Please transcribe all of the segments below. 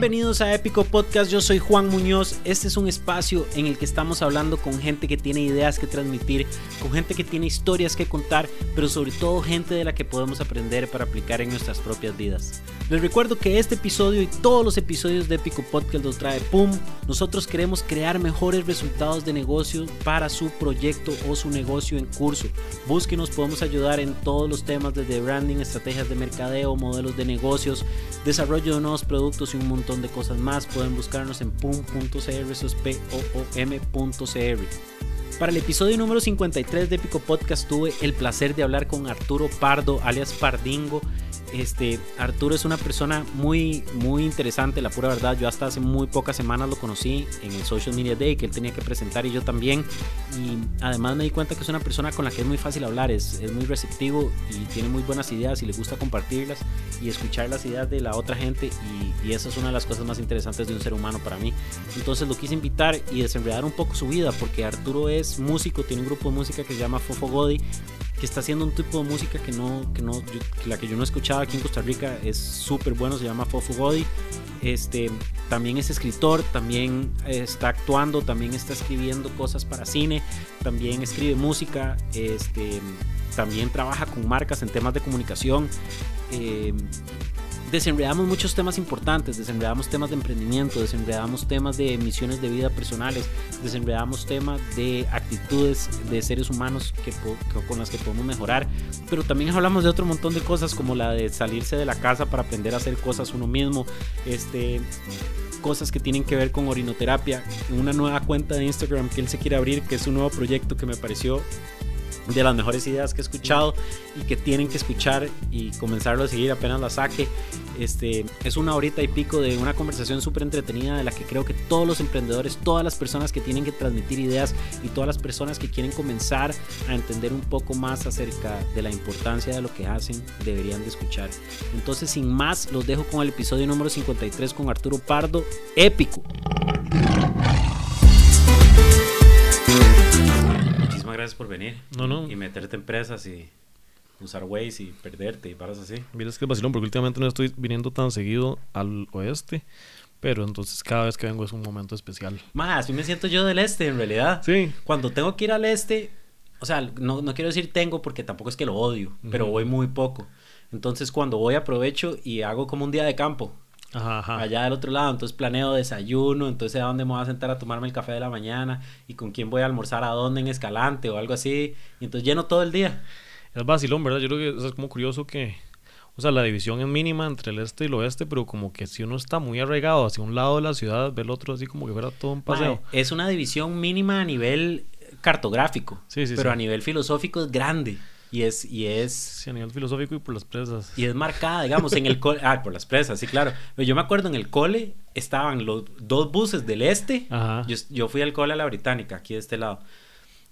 Bienvenidos a Épico Podcast, yo soy Juan Muñoz. Este es un espacio en el que estamos hablando con gente que tiene ideas que transmitir, con gente que tiene historias que contar, pero sobre todo gente de la que podemos aprender para aplicar en nuestras propias vidas. Les recuerdo que este episodio y todos los episodios de Épico Podcast los trae PUM. Nosotros queremos crear mejores resultados de negocio para su proyecto o su negocio en curso. Búsquenos, podemos ayudar en todos los temas desde branding, estrategias de mercadeo, modelos de negocios, desarrollo de nuevos productos y un montón de cosas más. Pueden buscarnos en pum.cr. Para el episodio número 53 de Épico Podcast tuve el placer de hablar con Arturo Pardo, alias Pardingo. Este, Arturo es una persona muy, muy interesante, la pura verdad. Yo hasta hace muy pocas semanas lo conocí en el Social Media Day que él tenía que presentar y yo también. Y además me di cuenta que es una persona con la que es muy fácil hablar, es, es muy receptivo y tiene muy buenas ideas y le gusta compartirlas y escuchar las ideas de la otra gente. Y, y esa es una de las cosas más interesantes de un ser humano para mí. Entonces lo quise invitar y desenredar un poco su vida porque Arturo es músico, tiene un grupo de música que se llama Fofo Godi que está haciendo un tipo de música que no, que no, que la que yo no escuchaba aquí en Costa Rica es súper bueno, se llama Fofo Godi. Este, también es escritor, también está actuando, también está escribiendo cosas para cine, también escribe música, este, también trabaja con marcas en temas de comunicación. Eh, desenredamos muchos temas importantes, desenredamos temas de emprendimiento, desenredamos temas de misiones de vida personales, desenredamos temas de actitudes de seres humanos que, con las que podemos mejorar, pero también hablamos de otro montón de cosas como la de salirse de la casa para aprender a hacer cosas uno mismo, este cosas que tienen que ver con orinoterapia, una nueva cuenta de Instagram que él se quiere abrir, que es un nuevo proyecto que me pareció de las mejores ideas que he escuchado y que tienen que escuchar y comenzarlo a seguir apenas la saque. Este, es una horita y pico de una conversación súper entretenida de la que creo que todos los emprendedores, todas las personas que tienen que transmitir ideas y todas las personas que quieren comenzar a entender un poco más acerca de la importancia de lo que hacen deberían de escuchar. Entonces, sin más, los dejo con el episodio número 53 con Arturo Pardo, épico. Gracias por venir. No, no. Y meterte en presas y usar Waze y perderte y paras así. Mira, es que es vacilón porque últimamente no estoy viniendo tan seguido al oeste. Pero entonces cada vez que vengo es un momento especial. Más, así me siento yo del este en realidad. Sí. Cuando tengo que ir al este, o sea, no, no quiero decir tengo porque tampoco es que lo odio, uh -huh. pero voy muy poco. Entonces cuando voy aprovecho y hago como un día de campo. Ajá, ajá. allá del otro lado, entonces planeo desayuno, entonces a dónde me voy a sentar a tomarme el café de la mañana y con quién voy a almorzar a dónde en Escalante o algo así, y entonces lleno todo el día. Es vacilón, ¿verdad? Yo creo que es como curioso que, o sea, la división es mínima entre el este y el oeste, pero como que si uno está muy arraigado hacia un lado de la ciudad, ve el otro así como que fuera todo un paseo. Es una división mínima a nivel cartográfico, sí, sí, pero sí. a nivel filosófico es grande. Y es, y es... Sí, a nivel filosófico y por las presas. Y es marcada, digamos, en el cole... Ah, por las presas, sí, claro. Pero yo me acuerdo en el cole estaban los dos buses del este. Ajá. Yo, yo fui al cole a la británica, aquí de este lado.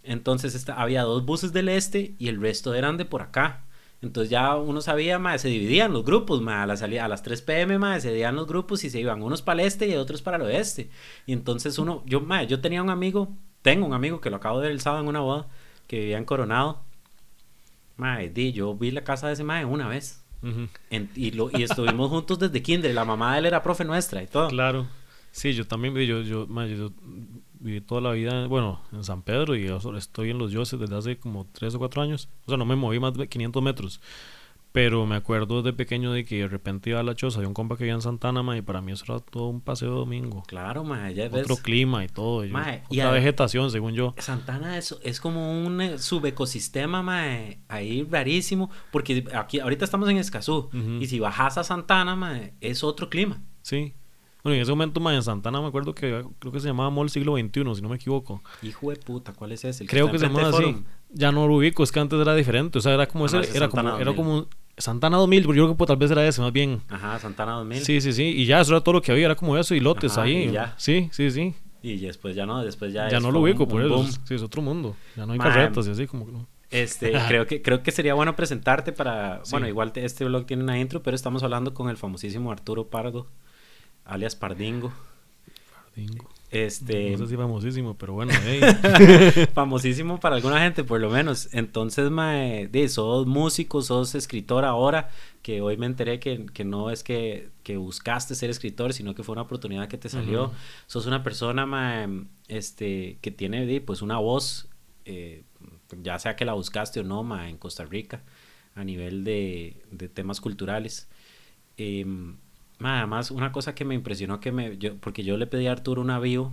Entonces esta, había dos buses del este y el resto eran de por acá. Entonces ya uno sabía, más se dividían los grupos, ma, a, la salida, a las 3 pm, ma, se dividían los grupos y se iban unos para el este y otros para el oeste. Y entonces uno, yo, ma, yo tenía un amigo, tengo un amigo que lo acabo de ver el sábado en una boda, que vivía en Coronado. Mae, di, yo vi la casa de ese mae una vez. Uh -huh. en, y, lo, y estuvimos juntos desde kinder. La mamá de él era profe nuestra y todo. Claro. Sí, yo también yo, yo, man, yo viví toda la vida, bueno, en San Pedro y estoy en los Yoses desde hace como 3 o 4 años. O sea, no me moví más de 500 metros. Pero me acuerdo de pequeño de que de repente iba a la choza de un compa que vivía en Santana, ma, y para mí eso era todo un paseo de domingo. Claro, ma, ya Otro ves. clima y todo. Ma, otra y a- vegetación, según yo. Santana es, es como un eh, subecosistema mae, ahí rarísimo, porque aquí ahorita estamos en Escazú y si bajas a Santana mae, es otro clima. Sí. Bueno, en ese momento, ma, en Santana me acuerdo que creo que se llamaba Mall Siglo XXI, si no me equivoco. Hijo de puta, ¿cuál es ese? Creo que se llamaba así. Ya no lo ubico, es que antes era diferente. O sea, era como Ah, ese, no, ese es era como, era 2000. como Santana 2000, pero yo creo que pues, tal vez era ese más bien. Ajá, Santana 2000. Sí, sí, sí. Y ya, eso era todo lo que había, era como eso y lotes Ajá, ahí. y ya. Sí, sí, sí. Y después ya no, después ya Ya, no lo ubico, un- por un eso. boom. Sí, es otro mundo. Ya no hay Man. carretas y así como que no. Este, creo que creo que sería bueno presentarte para, Sí. bueno, igual te- este blog tiene una intro, pero estamos hablando con el famosísimo Arturo Pardo, alias Pardingo. Dingo. Este, No sé si famosísimo, pero bueno, hey. famosísimo para alguna gente, por lo menos. Entonces, mae, de, sos músico, sos escritor ahora, que hoy me enteré que, que no es que, que, buscaste ser escritor, sino que fue una oportunidad que te salió. Ujú. Sos una persona, mae, este, que tiene, de, pues, una voz, eh, ya sea que la buscaste o no, mae, en Costa Rica, a nivel de, de temas culturales. Mae, además, una cosa que me impresionó, que me, yo, porque yo le pedí a Arturo una bio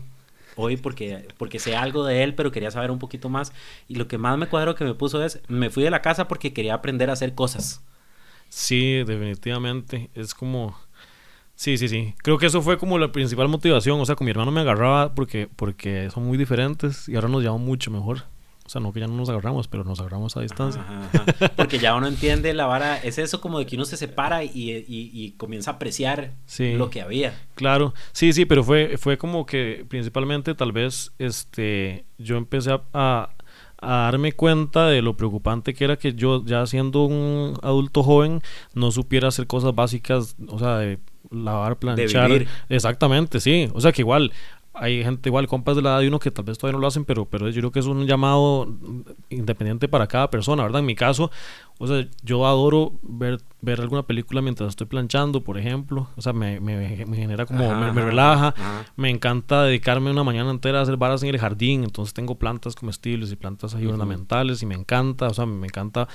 hoy porque, porque sé algo de él, pero quería saber un poquito más. Y lo que más me cuadro que me puso es, me fui de la casa porque quería aprender a hacer cosas. Sí, definitivamente. Es como. Sí, sí, sí. Creo que eso fue como la principal motivación. O sea, con mi hermano me agarraba porque, porque son muy diferentes y ahora nos llevamos mucho mejor. O sea, no que ya no nos agarramos, pero nos agarramos a distancia. Ajá, ajá. Porque ya uno entiende la vara, es eso como de que uno se separa y, y, y comienza a apreciar Sí. lo que había. Claro, sí, sí, pero fue, fue como que principalmente tal vez este, yo empecé a, a- a darme cuenta de lo preocupante que era que yo ya siendo un adulto joven no supiera hacer cosas básicas, o sea, de lavar, planchar. vivir. Exactamente, sí. O sea que igual hay gente igual, compas de la edad de uno que tal vez todavía no lo hacen, pero, pero yo creo que es un llamado mm, independiente para cada persona, ¿verdad? En mi caso, o sea, yo adoro ver, ver alguna película mientras estoy planchando, por ejemplo. O sea, me, me, me genera como, Ajá, me, relaja. ajá. Me encanta dedicarme una mañana entera a hacer varas en el jardín. Entonces tengo plantas comestibles y plantas ahí ornamentales y me encanta. O sea, me encanta.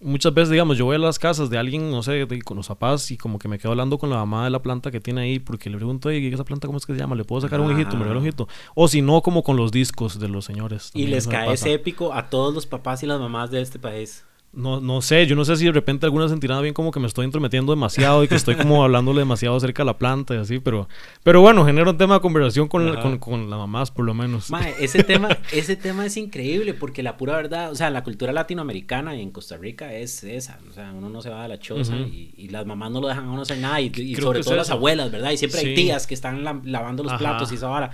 Muchas veces, digamos, yo voy a las casas de alguien, no sé, de- con los papás y como que me quedo hablando con la mamá de la planta que tiene ahí porque le pregunto, oye, ¿esa planta cómo es que se llama? ¿Le puedo sacar un hijito? ¿Me un hijito? O si no, como con los discos de los señores. Y les cae ese épico a todos los papás y las mamás de este país. No, no sé, yo no sé si de repente alguna sentirá bien como que me estoy intrometiendo demasiado y que estoy como hablándole demasiado cerca a la planta y así, pero, pero bueno, genera un tema de conversación con, la- con, con las mamás por lo menos. Mae, ese tema, ese tema es increíble porque la pura verdad, o sea, la cultura latinoamericana y en Costa Rica es esa, o sea, uno no se va de la choza Ujú. y, y las mamás no lo dejan a uno hacer nada y, y sobre todo las eso. abuelas, ¿verdad? Y siempre hay Sí. tías que están la- lavando los Ajá. platos y esa vara.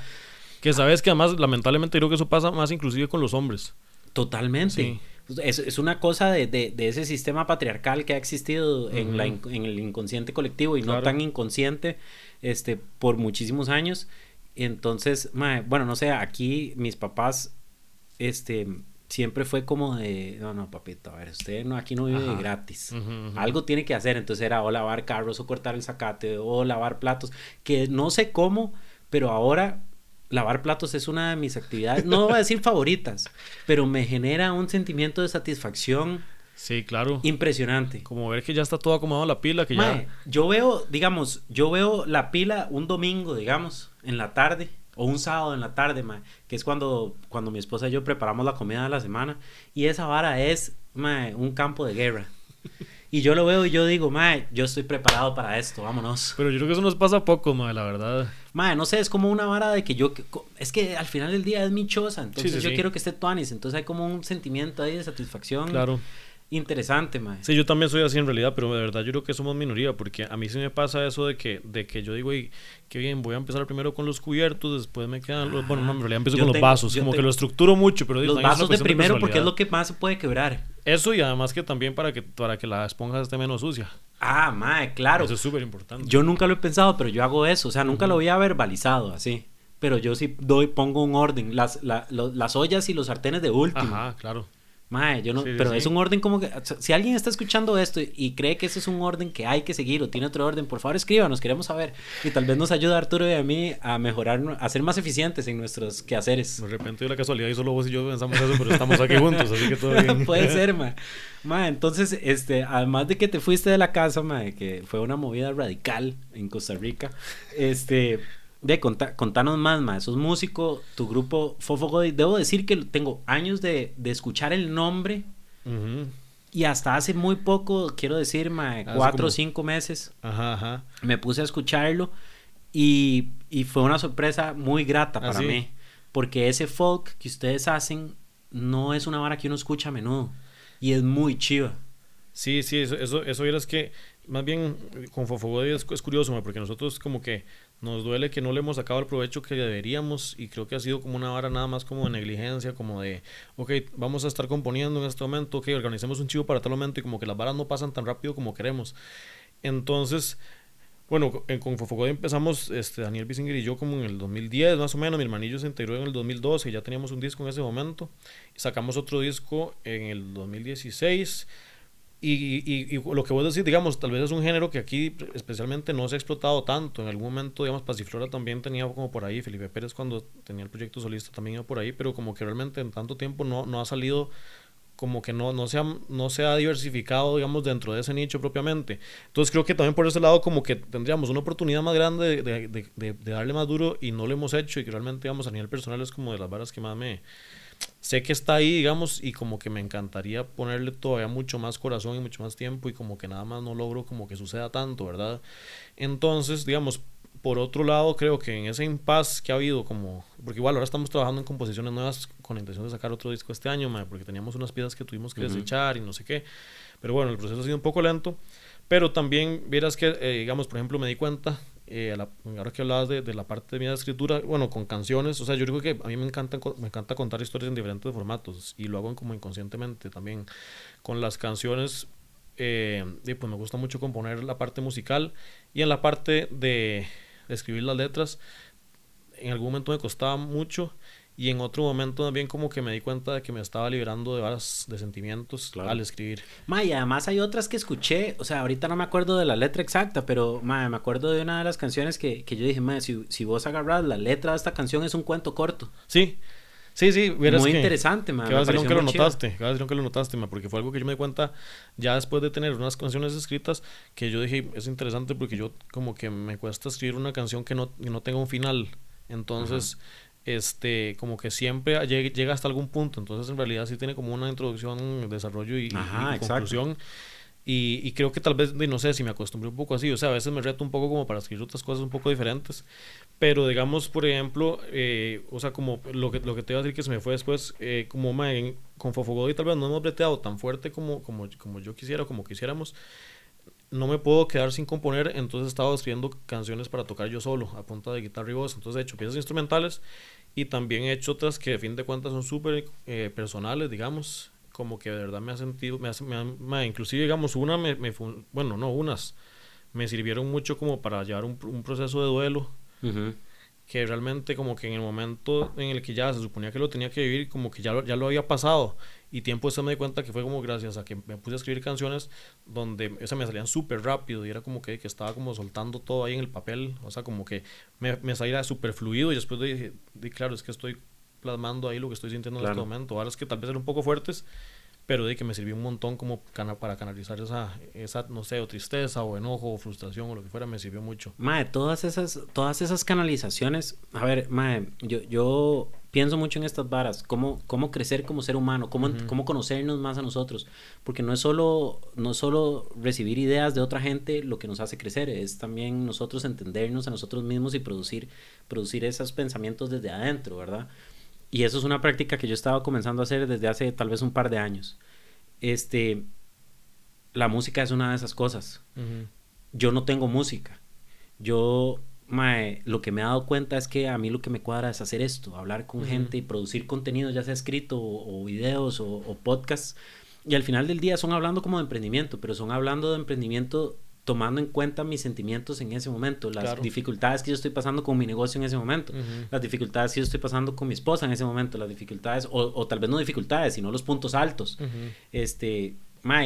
Que sabes que además lamentablemente creo que eso pasa más inclusive con los hombres. Totalmente. Sí. Es, es una cosa de, de- de ese sistema patriarcal que ha existido en, la en el inconsciente colectivo y no tan inconsciente este, por muchísimos años. Entonces, mae, bueno, no sé, aquí mis papás este, siempre fue como de, no, no, papito, a ver, usted no, aquí no vive de gratis. Algo tiene que hacer, entonces era o lavar carros o cortar el zacate o lavar platos, que no sé cómo, pero ahora lavar platos es una de mis actividades, no voy a decir favoritas, pero me genera un sentimiento de satisfacción Sí, claro. impresionante. Como ver que ya está todo acomodado la pila, que Mae, ya... yo veo, digamos, yo veo la pila un domingo, digamos, en la tarde, o un sábado en la tarde, mae, que es cuando, cuando mi esposa y yo preparamos la comida de la semana, y esa vara es, mae, un campo de guerra. Y yo lo veo y yo digo, mae, yo estoy preparado para esto, vámonos. Pero yo creo que eso nos pasa poco, madre, la verdad. Mae, no sé, es como una vara de que yo, es que al final del día es mi choza, entonces sí, yo sí. quiero que esté tuanis, entonces hay como un sentimiento ahí de satisfacción Claro. Interesante, mae. Sí, yo también soy así en realidad, pero de verdad yo creo que somos minoría, porque a mí sí me pasa eso de que, de que yo digo, "Ey, qué bien, voy a empezar primero con los cubiertos, después me quedan los... Bueno, no, en realidad empiezo con los vasos, como que lo estructuro mucho, pero Los es una vasos de primero porque es lo que más se puede quebrar. Eso y además que también para que, para que la esponja esté menos sucia. Ah, mae, claro. Eso es súper importante. Yo nunca lo he pensado, pero yo hago eso. O sea, nunca lo había verbalizado así. Pero yo sí doy, pongo un orden. Las, la- lo- las ollas y los sartenes de último. Ajá, claro. Mae, yo no, Sí, pero sí. es un orden como que. Si alguien está escuchando esto y cree que ese es un orden que hay que seguir o tiene otro orden, por favor escríbanos, queremos saber. Y tal vez nos ayude a Arturo y a mí a mejorar, a ser más eficientes en nuestros quehaceres. De repente de la casualidad y solo vos y yo pensamos eso, pero estamos aquí juntos, así que todo bien. Puede ser, ma. Ma, entonces, este, además de que te fuiste de la casa, ma, que fue una movida radical en Costa Rica, este, de conta- contanos más, ma, sos músico, tu grupo Fofo Godoy, debo decir que tengo años de, de escuchar el nombre y hasta hace muy poco, quiero decir, ma, Hace cuatro como- o cinco meses, Ajá, ajá. me puse a escucharlo y, y fue una sorpresa muy grata ¿Ah, para sí? mí, porque ese folk que ustedes hacen no es una vara que uno escucha a menudo y es muy chiva. Sí, sí, eso, eso, eso es que más bien con Fofogodi es, es curioso, ma, porque nosotros como que nos duele que no le hemos sacado el provecho que deberíamos y creo que ha sido como una vara nada más como de negligencia, como de, ok, vamos a estar componiendo en este momento, ok, organicemos un chivo para tal momento y como que las varas no pasan tan rápido como queremos. Entonces, Bueno, en, con Fofogode empezamos, este, Daniel Bisinger y yo como en el 2010 más o menos, mi hermanillo se integró en el 2012 y ya teníamos un disco en ese momento, sacamos otro disco en el 2016 y, y, lo que vos decís, digamos, tal vez es un género que aquí especialmente no se ha explotado tanto. En algún momento, digamos, Pasiflora también tenía como por ahí, Felipe Pérez cuando tenía el proyecto solista también iba por ahí, pero como que realmente en tanto tiempo no, no ha salido, como que no, no, se ha, no se ha diversificado, digamos, dentro de ese nicho propiamente. Entonces creo que también por ese lado como que tendríamos una oportunidad más grande de, de, de, de darle más duro y no lo hemos hecho y que realmente, digamos, a nivel personal es como de las varas que más me sé que está ahí, digamos, y como que me encantaría ponerle todavía mucho más corazón y mucho más tiempo y como que nada más no logro como que suceda tanto, ¿verdad? Entonces, digamos, por otro lado, creo que en ese impasse que ha habido, como, porque igual ahora estamos trabajando en composiciones nuevas con la intención de sacar otro disco este año, porque teníamos unas piezas que tuvimos que desechar y no sé qué, pero bueno, el proceso ha sido un poco lento, pero también vieras que, eh, digamos, por ejemplo, me di cuenta eh, ahora que hablabas de, de, la parte de mi escritura, bueno, con canciones, o sea, yo creo que a mí me encanta, me encanta contar historias en diferentes formatos y lo hago como inconscientemente también. Con las canciones, eh, pues me gusta mucho componer la parte musical y en la parte de, de escribir las letras, en algún momento me costaba mucho y en otro momento también como que me di cuenta de que me estaba liberando de varios de sentimientos al escribir. Ma, y además hay otras que escuché, o sea, ahorita no me acuerdo de la letra exacta, pero ma, me acuerdo de una de las canciones que, que yo dije, ma, si, si vos agarras la letra de esta canción es un cuento corto. Sí, Sí, sí, Muy interesante, man. Que va a ser que lo notaste, que va a ser que lo notaste, man, porque fue algo que yo me di cuenta ya después de tener unas canciones escritas que yo dije, es interesante porque yo como que me cuesta escribir una canción que no, que no tenga un final. Entonces, este, como que siempre llega, hasta algún punto. Entonces, en realidad sí tiene como una introducción, desarrollo y, conclusión. Y, creo que tal vez, no sé, si me acostumbré un poco así, o sea, a veces me reto un poco como para escribir otras cosas un poco diferentes, pero digamos, por ejemplo, eh, o sea, como lo que, lo que te iba a decir que se me fue después, eh, como con Fofogodi tal vez no hemos breteado tan fuerte como, como, como yo quisiera, como quisiéramos, no me puedo quedar sin componer, entonces he estado escribiendo canciones para tocar yo solo, a punta de guitarra y voz, entonces he hecho piezas instrumentales y también he hecho otras que de fin de cuentas son súper eh, personales, digamos, como que de verdad me ha sentido, me, hace, me, inclusive digamos una, me, me, bueno, no, unas, me sirvieron mucho como para llevar un, un proceso de duelo que realmente como que en el momento en el que ya se suponía que lo tenía que vivir, como que ya lo, ya lo había pasado. Y tiempo después me di cuenta que fue como gracias a que me puse a escribir canciones donde o me salían súper rápido y era como que, que, estaba como soltando todo ahí en el papel. O sea, como que me, me salía súper fluido y después dije, di, claro, es que estoy plasmando ahí lo que estoy sintiendo en este momento. Ahora es que tal vez eran un poco fuertes, pero de que me sirvió un montón como para canalizar esa, esa, no sé, o tristeza o enojo o frustración o lo que fuera, me sirvió mucho. Mae, todas esas, todas esas canalizaciones, a ver, mae, yo, yo pienso mucho en estas varas, cómo, cómo crecer como ser humano, cómo, cómo conocernos más a nosotros, porque no es, solo, no es solo recibir ideas de otra gente lo que nos hace crecer, es también nosotros entendernos a nosotros mismos y producir, producir esos pensamientos desde adentro, ¿verdad? Y eso es una práctica que yo estaba comenzando a hacer desde hace tal vez un par de años. Este, la música es una de esas cosas. Yo no tengo música. Yo, lo que me he dado cuenta es que a mí lo que me cuadra es hacer esto, hablar con gente y producir contenido, ya sea escrito o, videos o, o podcasts. Y al final del día son hablando como de emprendimiento, pero son hablando de emprendimiento tomando en cuenta mis sentimientos en ese momento, las dificultades que yo estoy pasando con mi negocio en ese momento, las dificultades que yo estoy pasando con mi esposa en ese momento, las dificultades, o, tal vez no dificultades, sino los puntos altos. Este,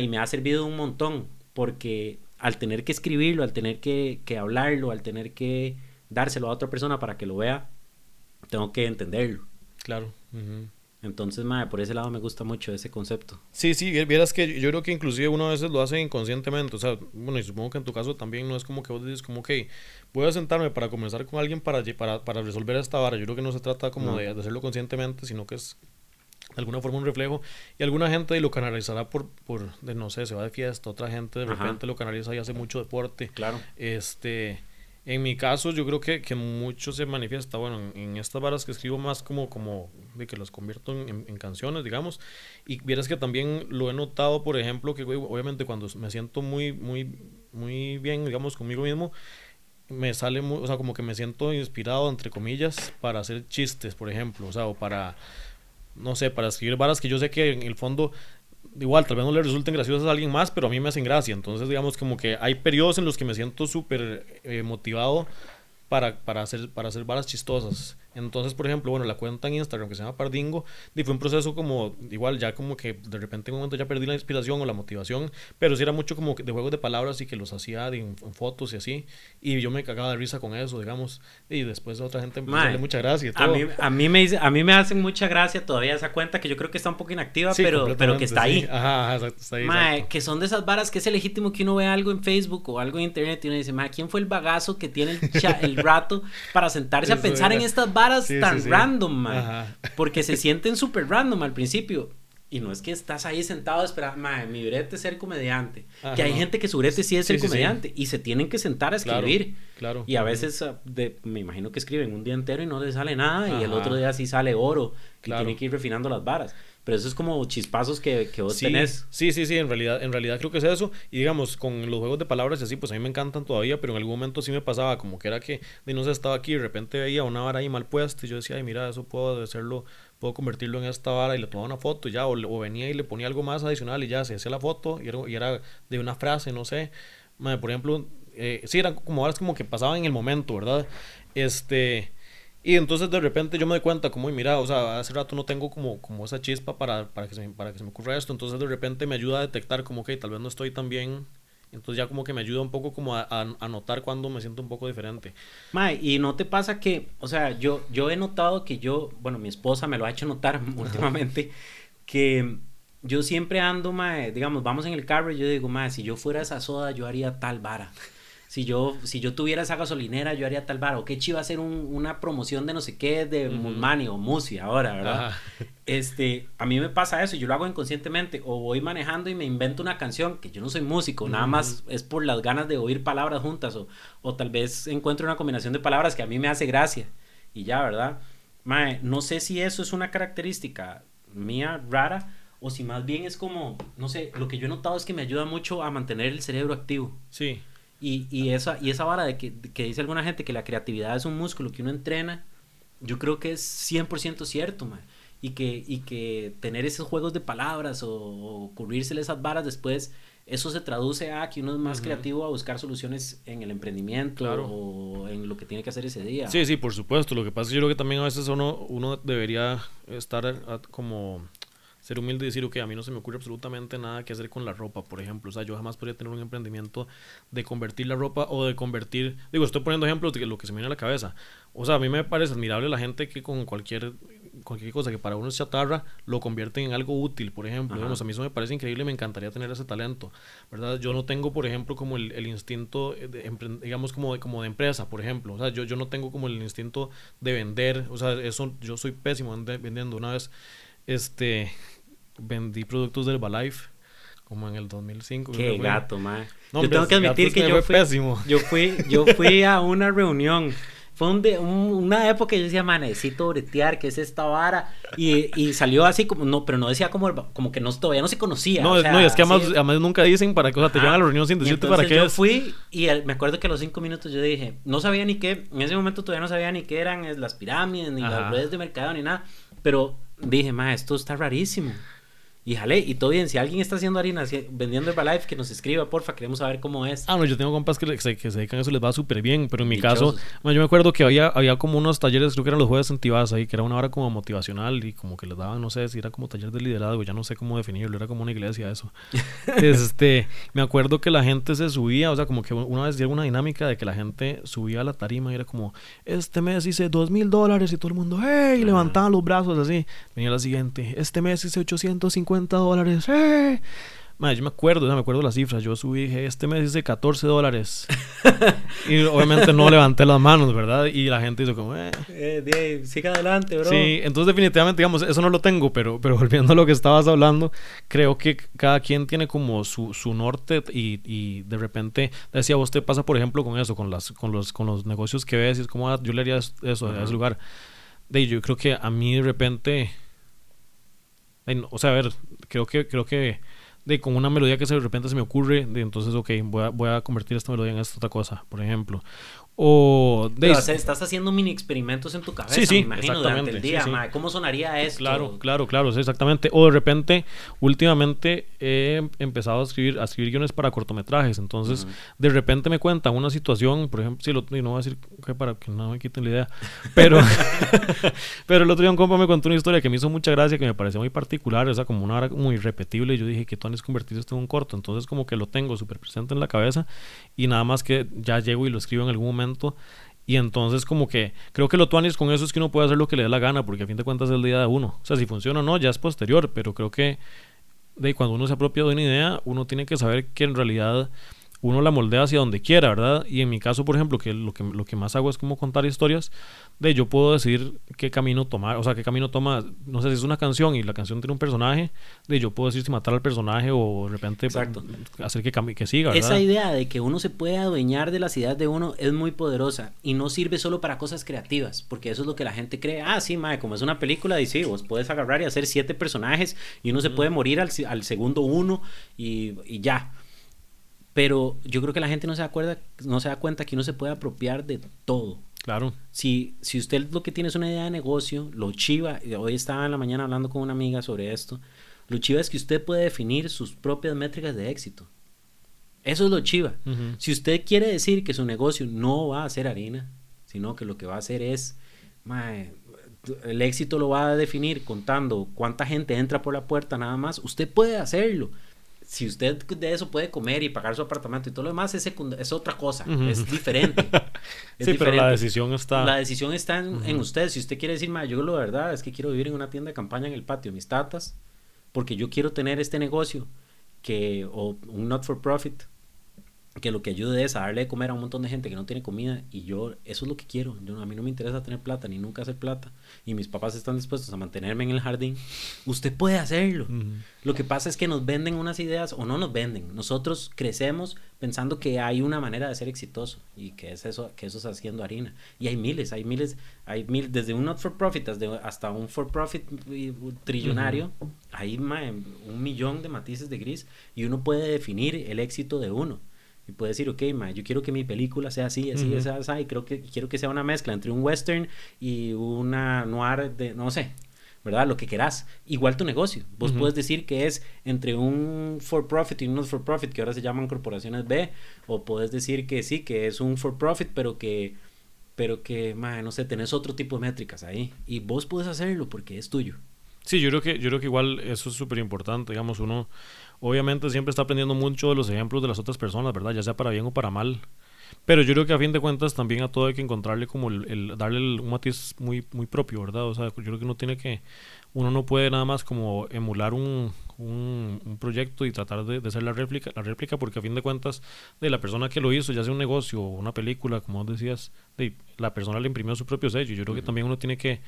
y me ha servido un montón, porque al tener que escribirlo, al tener que, que hablarlo, al tener que dárselo a otra persona para que lo vea, tengo que entenderlo. Claro. Entonces, madre, por ese lado me gusta mucho ese concepto. Sí, sí, vieras que yo creo que inclusive uno a veces lo hace inconscientemente. O sea, bueno, y supongo que en tu caso también no es como que vos dices como, ok, voy a sentarme para conversar con alguien para, para, para resolver esta vara. Yo creo que no se trata como de, hacerlo conscientemente, sino que es de alguna forma un reflejo. Y alguna gente lo canalizará por, por de, no sé, se va de fiesta, otra gente de repente lo canaliza y hace mucho deporte. Claro. Este en mi caso, yo creo que, que mucho se manifiesta, bueno, en, estas varas que escribo más como, como de que las convierto en, canciones, digamos. Y vieras que también lo he notado, por ejemplo, que obviamente cuando me siento muy, muy, muy bien, digamos, conmigo mismo, me sale, muy, o sea, como que me siento inspirado, entre comillas, para hacer chistes, por ejemplo, o sea, o para, no sé, para escribir varas que yo sé que en el fondo igual, tal vez no le resulten graciosas a alguien más, pero a mí me hacen gracia. Entonces, digamos, como que hay periodos en los que me siento súper eh, motivado para, para, hacer, para hacer varas chistosas. Entonces, por ejemplo, bueno, la cuenta en Instagram que se llama Pardingo, y fue un proceso como, igual, ya como que de repente en un momento ya perdí la inspiración o la motivación, pero sí era mucho como de juegos de palabras y que los hacía en, fotos y así, y yo me cagaba de risa con eso, digamos, y después otra gente me hace mucha gracia. A, mí, a, mí me a mí me hacen mucha gracia todavía esa cuenta que yo creo que está un poco inactiva, pero, pero que está ahí. Ajá, exacto, está ahí. que son de esas varas que es legítimo que uno vea algo en Facebook o algo en Internet y uno dice, mae, ¿quién fue el bagazo que tiene el, el rato para sentarse a pensar en estas varas tan sí, random, Porque se sienten súper random al principio. Y no es que estás ahí sentado esperando, mi brete es ser comediante. Que hay gente que su brete sí es ser comediante. Y se tienen que sentar a escribir. Claro. Y a veces, ah, de, me imagino que escriben un día entero y no les sale nada. Y el otro día sí sale oro. Y tienen que ir refinando las varas. Pero eso es como chispazos que, que vos tenés. Sí, sí, sí, en realidad, en realidad creo que es eso. Y digamos, con los juegos de palabras y así, pues a mí me encantan todavía, pero en algún momento sí me pasaba como que era que de no sé, estaba aquí y de repente veía una vara ahí mal puesta y yo decía, ay, mira, eso puedo hacerlo, puedo convertirlo en esta vara y le tomaba una foto y ya, o, venía y le ponía algo más adicional y ya se hacía la foto y era, y era de una frase, no sé. por ejemplo, eh, sí, eran como varas como que pasaban en el momento, ¿verdad? Este y entonces de repente yo me doy cuenta como, mira, o sea, hace rato no tengo como, como esa chispa para, para, que se me, para que se me ocurra esto, entonces de repente me ayuda a detectar como que tal vez no estoy tan bien, entonces ya como que me ayuda un poco como a, a, notar cuando me siento un poco diferente. Mae, y no te pasa que, o sea, yo, yo he notado que yo, bueno, mi esposa me lo ha hecho notar últimamente, que yo siempre ando, mae, digamos, vamos en el carro yo digo, mae, si yo fuera esa soda yo haría tal vara si yo, si yo tuviera esa gasolinera, yo haría tal bar, o qué chiva hacer una promoción de no sé qué, de Mulmani o Musi ahora, ¿verdad? Este, a mí me pasa eso, yo lo hago inconscientemente, o voy manejando y me invento una canción, que yo no soy músico, nada más es por las ganas de oír palabras juntas, o, o tal vez encuentro una combinación de palabras que a mí me hace gracia, y ya, ¿verdad? Mae, no sé si eso es una característica mía rara, o si más bien es como, no sé, lo que yo he notado es que me ayuda mucho a mantener el cerebro activo. Sí. Y, y, esa, y esa vara de que, que, dice alguna gente que la creatividad es un músculo que uno entrena, yo creo que es 100% cierto, man. Y que, y que tener esos juegos de palabras o, ocurrírsele esas varas después, eso se traduce a que uno es más creativo a buscar soluciones en el emprendimiento o en lo que tiene que hacer ese día. Sí, sí, por supuesto. Lo que pasa es que yo creo que también a veces uno, uno debería estar como ser humilde y decir, ok, a mí no se me ocurre absolutamente nada que hacer con la ropa, por ejemplo. O sea, yo jamás podría tener un emprendimiento de convertir la ropa o de convertir, digo, estoy poniendo ejemplos de lo que se me viene a la cabeza. O sea, a mí me parece admirable la gente que con cualquier, cualquier cosa que para uno es chatarra, lo convierte en algo útil, por ejemplo. Digamos, a mí eso me parece increíble y me encantaría tener ese talento, ¿verdad? Yo no tengo, por ejemplo, como el, el instinto, de, digamos, como de, como de empresa, por ejemplo. O sea, yo, yo no tengo como el instinto de vender, o sea, eso, yo soy pésimo vendiendo. Una vez, este vendí productos del Herbalife como en el 2005. Qué gato, man. yo tengo que admitir que yo fui, yo fui, yo fui a una reunión. Fue un de, una época que yo decía, man, necesito bretear, que es esta vara. Y, y, salió así como, no, pero no decía como, como que no, todavía no se conocía. No, no y es que además, además, nunca dicen para qué, o sea, te llevan a la reunión sin decirte para qué yo es. fui y me acuerdo que a los cinco minutos yo dije, no sabía ni qué, en ese momento todavía no sabía ni qué eran las pirámides, ni las redes de mercado, ni nada. Pero dije, man, esto está rarísimo. Y jale, y todo bien, si alguien está haciendo harina vendiendo Herbalife, que nos escriba, porfa, queremos saber cómo es. Ah, no, yo tengo compas que, se, que se dedican a eso, les va súper bien, pero en mi caso, yo me acuerdo que había, había como unos talleres, creo que eran los jueves en Tibás ahí, que era una hora como motivacional y como que les daban, no sé si era como taller de liderazgo, ya no sé cómo definirlo, era como una iglesia eso. este, me acuerdo que la gente se subía, o sea, como que una vez llegó una dinámica de que la gente subía a la tarima y era como, este mes hice dos mil dólares y todo el mundo, ¡hey! Levantaban los brazos así. Venía la siguiente, este mes hice 850 dólares. ¡Eh! yo me acuerdo, me acuerdo las cifras. Yo subí, dije, este mes hice 14 dólares. y obviamente no levanté las manos, ¿verdad? Y la gente hizo como, eh. eh sigue adelante, bro. Sí, entonces definitivamente, digamos, eso no lo tengo, pero, pero volviendo a lo que estabas hablando, creo que cada quien tiene como su, su norte y, y de repente, decía, vos te pasa, por ejemplo, con eso, con, las, con, los, con los negocios que ves y es como, ah, yo le haría eso a ese lugar. De yo creo que a mí de repente o sea, a ver, creo que, creo que de con una melodía que de repente se me ocurre, de entonces, ok, voy a, voy a convertir esta melodía en esta otra cosa, por ejemplo. O de, Pero, o sea, estás haciendo mini experimentos en tu cabeza, Sí, sí, me imagino, durante el día. sí, ¿Cómo sonaría esto? Claro, claro, claro, sí, exactamente. O de repente, últimamente he empezado a escribir, a escribir guiones para cortometrajes. Entonces, de repente me cuentan una situación, por ejemplo, lo, y no voy a decir que para que no me quiten la idea, pero, pero el otro día un compa me contó una historia que me hizo mucha gracia, que me pareció muy particular, o sea, como una hora muy repetible. Y yo dije que tú es convertir esto en un corto. Entonces, como que lo tengo súper presente en la cabeza y nada más que ya llego y lo escribo en algún momento. Y entonces como que creo que lo tuanis con eso es que uno puede hacer lo que le dé la gana, porque a fin de cuentas es el día de uno. O sea, si funciona o no, ya es posterior, pero creo que de cuando uno se apropia de una idea, uno tiene que saber que en realidad uno la moldea hacia donde quiera, ¿verdad? Y en mi caso, por ejemplo, que lo que, lo que más hago es como contar historias, de yo puedo decidir qué camino tomar, o sea, qué camino toma, no sé si es una canción y la canción tiene un personaje, de yo puedo decir si matar al personaje o de repente Exacto. hacer que, que siga, ¿verdad? Esa idea de que uno se puede adueñar de las ideas de uno es muy poderosa y no sirve solo para cosas creativas, porque eso es lo que la gente cree. Ah, sí, mae, como es una película, y sí, vos puedes agarrar y hacer siete personajes y uno se puede morir al, al segundo uno y, y ya. Pero yo creo que la gente no se, acuerda, no se da cuenta que uno se puede apropiar de todo. Claro. Si, si usted lo que tiene es una idea de negocio, lo chiva, hoy estaba en la mañana hablando con una amiga sobre esto, lo chiva es que usted puede definir sus propias métricas de éxito. Eso es lo chiva. Si usted quiere decir que su negocio no va a ser harina, sino que lo que va a hacer es, mae, el éxito lo va a definir contando cuánta gente entra por la puerta nada más, usted puede hacerlo. Si usted de eso puede comer y pagar su apartamento y todo lo demás, es, es otra cosa, es diferente. Es sí, pero la decisión está... La decisión está en, en usted. Si usted quiere decir, "Ma, yo lo verdad es que quiero vivir en una tienda de campaña en el patio de mis tatas, porque yo quiero tener este negocio que, o un not for profit, que lo que ayude es a darle de comer a un montón de gente que no tiene comida y yo eso es lo que quiero. Yo, a mí no me interesa tener plata ni nunca hacer plata y mis papás están dispuestos a mantenerme en el jardín. Usted puede hacerlo. Ujú. Lo que pasa es que nos venden unas ideas o no nos venden. Nosotros crecemos pensando que hay una manera de ser exitoso y que es eso, que eso es haciendo harina. Y hay miles, hay miles, hay mil, desde un not for profit hasta, un for profit trillonario, hay mae, un millón de matices de gris y uno puede definir el éxito de uno. Y puede decir, ok, ma, yo quiero que mi película sea así, así, Ujú. así, así, y creo que quiero que sea una mezcla entre un western y una noir de, no sé, ¿verdad? Lo que querás. Igual tu negocio. Vos puedes decir que es entre un for profit y un not for profit, que ahora se llaman corporaciones B, o puedes decir que sí, que es un for profit, pero que, pero que, ma, no sé, tenés otro tipo de métricas ahí. Y vos puedes hacerlo porque es tuyo. Sí, yo creo que, yo creo que igual eso es súper importante, digamos, uno obviamente siempre está aprendiendo mucho de los ejemplos de las otras personas, ¿verdad? Ya sea para bien o para mal. Pero yo creo que a fin de cuentas también a todo hay que encontrarle como el, el- darle el- un matiz muy, muy propio, ¿verdad? O sea, yo creo que uno tiene que, uno no puede nada más como emular un, un, un proyecto y tratar de, de hacer la réplica, la réplica, porque a fin de cuentas, de la persona que lo hizo, ya sea un negocio o una película, como vos decías, de, la persona le imprimió su propio sello. Yo creo que también uno tiene que,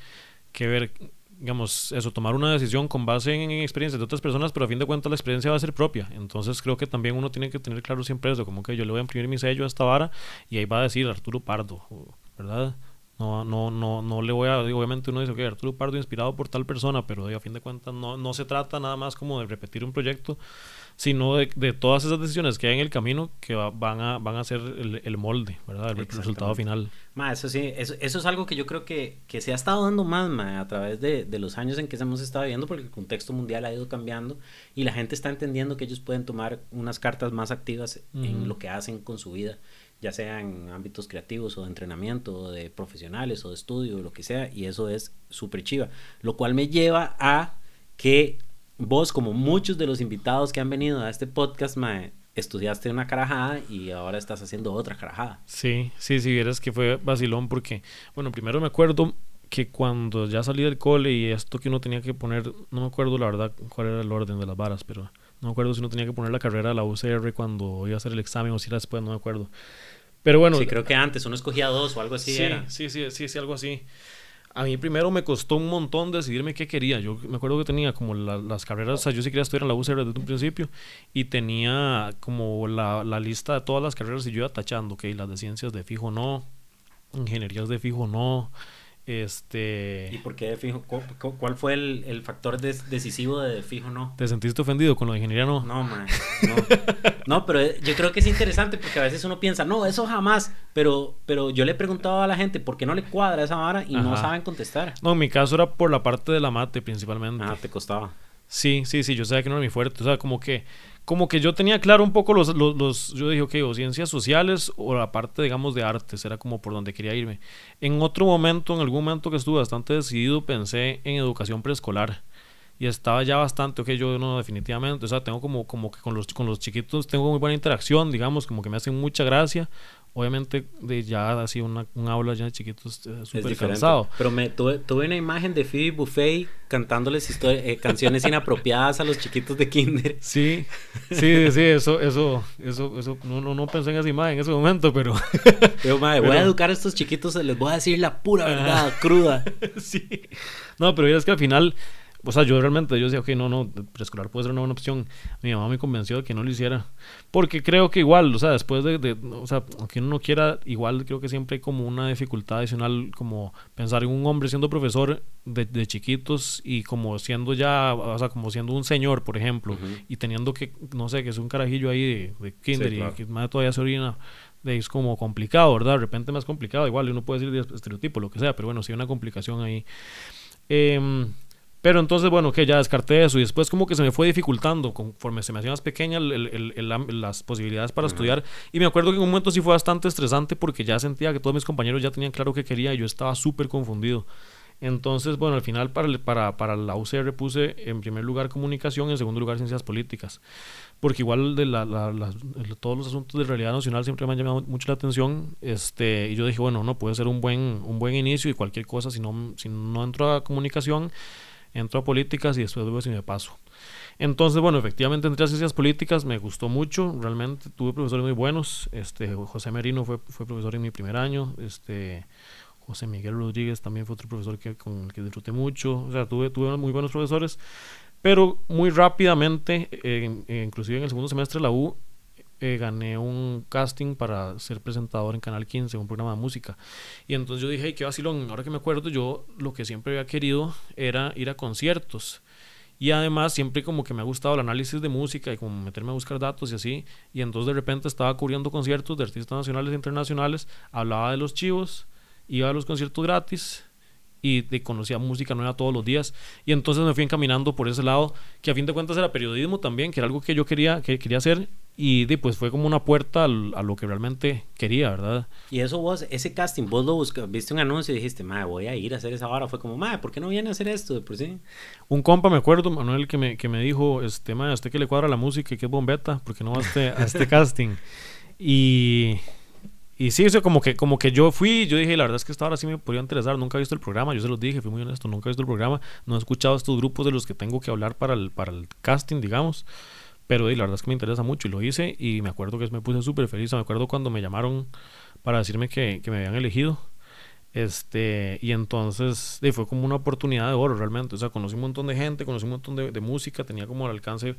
que ver digamos, eso, tomar una decisión con base en, en experiencias de otras personas, pero a fin de cuentas la experiencia va a ser propia. Entonces creo que también uno tiene que tener claro siempre eso, como que yo le voy a imprimir mi sello a esta vara y ahí va a decir Arturo Pardo, ¿verdad? No, no, no, no le voy a, obviamente uno dice, ok, Arturo Pardo inspirado por tal persona, pero a fin de cuentas no, no se trata nada más como de repetir un proyecto, sino de, de todas esas decisiones que hay en el camino que va- van, a, van a ser el, el molde, ¿verdad? El resultado final. Ma, eso sí, eso, eso es algo que yo creo que, que se ha estado dando más ma, a través de, de los años en que hemos estado viviendo, porque el contexto mundial ha ido cambiando y la gente está entendiendo que ellos pueden tomar unas cartas más activas en lo que hacen con su vida, ya sea en ámbitos creativos o de entrenamiento, o de profesionales o de estudio, o lo que sea, y eso es súper chiva. Lo cual me lleva a que vos, como muchos de los invitados que han venido a este podcast, ma, estudiaste una carajada y ahora estás haciendo otra carajada. Sí, sí, si vieras que fue vacilón porque, bueno, primero me acuerdo que cuando ya salí del cole y esto que uno tenía que poner, no me acuerdo la verdad cuál era el orden de las varas, pero no me acuerdo si uno tenía que poner la carrera de la UCR cuando iba a hacer el examen o si era después, no me acuerdo. Pero bueno, sí, creo que antes uno escogía dos o algo así sí, era. sí, sí, sí, sí, algo así. A mí primero me costó un montón decidirme qué quería. Yo me acuerdo que tenía como la- las carreras, o sea, yo sí quería estudiar en la UCR desde un principio y tenía como la, la lista de todas las carreras y yo iba tachando, ok, las de ciencias de fijo no, ingenierías de fijo no, Este... ¿Y por qué de fijo? ¿Cuál fue el, factor decisivo de, fijo no? ¿Te sentiste ofendido con lo de ingeniería no? No, man. No. pero eh, yo creo que es interesante porque a veces uno piensa, no, eso jamás. Pero, pero yo le he preguntado a la gente por qué no le cuadra esa vara y no saben contestar. No, en mi caso era por la parte de la mate principalmente. Ah, te costaba. Sí, sí, sí, yo sabía que no era mi fuerte. O sea, como que como que yo tenía claro un poco los, los, yo dije, ok, o ciencias sociales o la parte, digamos, de artes, era como por donde quería irme. En otro momento, en algún momento que estuve bastante decidido, pensé en educación preescolar. Y estaba ya bastante, ok, yo no, definitivamente, o sea, tengo como, como que con los, con los chiquitos tengo muy buena interacción, digamos, como que me hacen mucha gracia obviamente de ya así una, un aula ya de chiquitos eh, súper cansado. Pero me tuve, tuve, una imagen de Phoebe Buffet cantándoles eh, canciones inapropiadas a los chiquitos de kinder. Sí, sí, sí, eso, eso, eso, eso, no, no, no pensé en esa imagen en ese momento, pero... pero, madre, voy a educar a estos chiquitos, les voy a decir la pura verdad, cruda. sí. No, pero es que al final o sea, yo realmente, yo decía, ok, no, no, preescolar puede ser una buena opción. Mi mamá me convenció de que no lo hiciera. Porque creo que igual, o sea, después de, o sea, aunque uno no quiera, igual creo que siempre hay como una dificultad adicional, como pensar en un hombre siendo profesor de, chiquitos y como siendo ya, o sea, como siendo un señor, por ejemplo, y teniendo que, no sé, que es un carajillo ahí de, kinder y que más todavía se orina es como complicado, ¿verdad? De repente más complicado, igual uno puede decir de estereotipo, lo que sea, pero bueno, sí hay una complicación ahí. Eh, pero entonces, bueno, que ya descarté eso y después como que se me fue dificultando conforme se me hacían más pequeñas las posibilidades para estudiar. Y me acuerdo que en un momento sí fue bastante estresante porque ya sentía que todos mis compañeros ya tenían claro qué quería y yo estaba súper confundido. Entonces, bueno, al final para, para, para la UCR puse en primer lugar comunicación, en segundo lugar ciencias políticas, porque igual de la, todos los asuntos de realidad nacional siempre me han llamado mucho la atención, este, y yo dije, bueno, no puede ser un buen, un buen inicio y cualquier cosa, si no, si no entro a comunicación, entro a políticas y después veo si me paso. Entonces, bueno, efectivamente entré a ciencias políticas, me gustó mucho, realmente tuve profesores muy buenos, este, José Merino fue, fue profesor en mi primer año, este, José Miguel Rodríguez también fue otro profesor que, con el que disfruté mucho, o sea, tuve, tuve muy buenos profesores, pero muy rápidamente, inclusive en el segundo semestre de la U, eh, gané un casting para ser presentador en Canal 15, un programa de música. Y entonces yo dije, hey, qué vacilón. Ahora que me acuerdo, yo lo que siempre había querido era ir a conciertos. Y además siempre como que me ha gustado el análisis de música y como meterme a buscar datos y así. Y entonces de repente estaba cubriendo conciertos de artistas nacionales e internacionales, hablaba de los chivos, iba a los conciertos gratis y, conocía música nueva todos los días. Y entonces me fui encaminando por ese lado, que a fin de cuentas era periodismo también, que era algo que yo quería, que quería hacer y pues fue como una puerta a lo que realmente quería, ¿verdad? Y eso vos, ese casting, vos lo buscaste, viste un anuncio y dijiste, madre, voy a ir a hacer esa hora. Fue como, madre, ¿por qué no viene a hacer esto de por sí? Un compa, me acuerdo, Manuel, que me, que me dijo, este, madre, a usted que le cuadra la música y que es bombeta, porque no va a este, a este casting? Y, y sí, eso como que, como que yo fui, yo dije, la verdad es que esta hora sí me podría interesar, nunca he visto el programa, yo se los dije, fui muy honesto, nunca he visto el programa, no he escuchado estos grupos de los que tengo que hablar para el, para el casting, digamos. Pero la verdad es que me interesa mucho y lo hice y me acuerdo que me puse súper feliz. Me acuerdo cuando me llamaron para decirme que, que me habían elegido. Este, y entonces fue como una oportunidad de oro realmente. O sea, conocí un montón de gente, conocí un montón de, de música, tenía como el alcance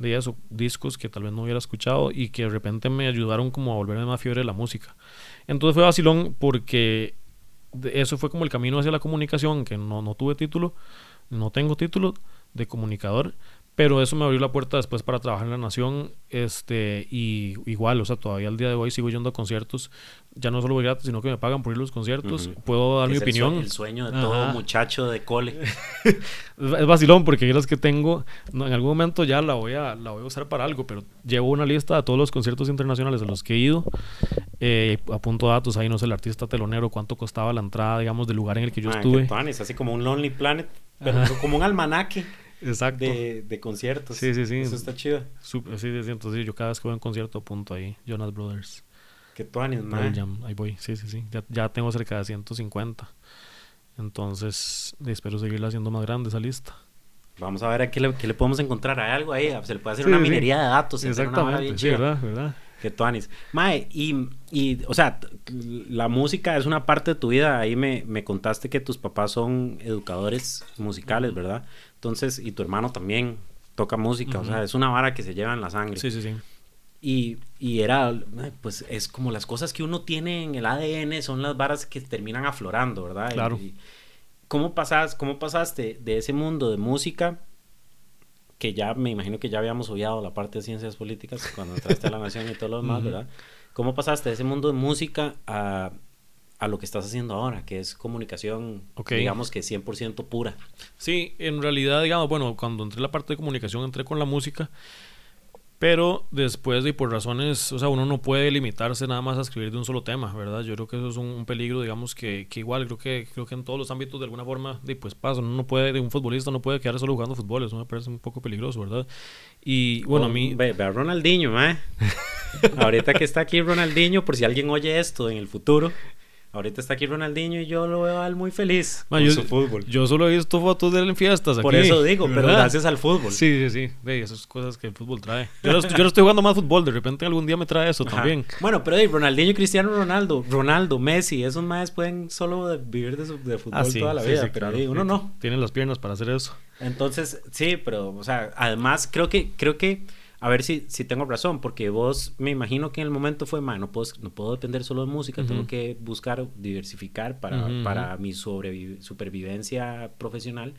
de esos discos que tal vez no hubiera escuchado y que de repente me ayudaron como a volverme más fiebre de la música. Entonces fue vacilón porque eso fue como el camino hacia la comunicación, que no, no tuve título, no tengo título de comunicador, pero eso me abrió la puerta después para trabajar en La Nación. Este, y igual, o sea, todavía al día de hoy sigo yendo a conciertos. Ya no solo voy gratis, sino que me pagan por ir a los conciertos. Puedo dar mi opinión. el sueño de todo muchacho de cole. es vacilón porque las que tengo, en algún momento ya la voy, a, la voy a usar para algo, pero llevo una lista de todos los conciertos internacionales a los que he ido. Eh, apunto datos ahí, no sé, el artista telonero, cuánto costaba la entrada, digamos, del lugar en el que yo estuve. Es así como un Lonely Planet, pero como un almanaque. Exacto. De, de, conciertos. Sí, sí, sí. Eso está chido. sí, sí, sí. Entonces, yo cada vez que voy a un concierto apunto ahí. Jonas Brothers. Que tú man. Ahí voy. Sí, sí, sí. Ya, ya, tengo cerca de 150. Entonces, espero seguirla haciendo más grande esa lista. Vamos a ver a qué le, qué le podemos encontrar. ¿Hay algo ahí? Se le puede hacer una minería de datos. Exactamente. Sí, verdad, verdad. Que tuanis. Mae, y, y, o sea, la música es una parte de tu vida. Ahí me, me contaste que tus papás son educadores musicales, ¿verdad? Entonces, y tu hermano también toca música, o sea, es una vara que se lleva en la sangre. Sí, sí, sí. Y, y era, pues es como las cosas que uno tiene en el ADN son las varas que terminan aflorando, ¿verdad? Claro. Y- ¿cómo, pasas, ¿Cómo pasaste de ese mundo de música, que ya me imagino que ya habíamos obviado la parte de ciencias políticas cuando entraste a la Nación y todo lo demás, Ujú. ¿verdad? ¿Cómo pasaste de ese mundo de música a, a lo que estás haciendo ahora, que es comunicación, Ok. digamos que 100% pura? Sí, en realidad, digamos, bueno, cuando entré en la parte de comunicación entré con la música, pero después y por razones, o sea, uno no puede limitarse nada más a escribir de un solo tema, ¿verdad? Yo creo que eso es un, un peligro, digamos, que, que igual creo que creo que en todos los ámbitos de alguna forma, de, pues pasa, uno no puede, un futbolista no puede quedar solo jugando fútbol, eso me parece un poco peligroso, ¿verdad? Y bueno, a mí... Ve, ve a Ronaldinho, mae. ahorita que está aquí Ronaldinho, por si alguien oye esto en el futuro, ahorita está aquí Ronaldinho y yo lo veo a él muy feliz Ma, con yo, su fútbol. yo solo he visto fotos de él en fiestas por aquí, eso digo, pero gracias al fútbol. Sí, sí, sí. Ve, esas cosas que el fútbol trae. Yo no, yo estoy jugando más fútbol, de repente algún día me trae eso Ajá. también. Bueno, pero hey, Ronaldinho Cristiano Ronaldo, Ronaldo, Messi, esos más pueden solo vivir de, su- de fútbol Ah, sí, toda la sí, vida, sí, pero claro. hey, uno no. Tienen las piernas para hacer eso. Entonces, sí, pero, o sea, además creo que, creo que, a ver si, si tengo razón, porque vos me imagino que en el momento fue, man, no puedo, no puedo depender solo de música, tengo que buscar diversificar para, para mi sobrevi- supervivencia profesional.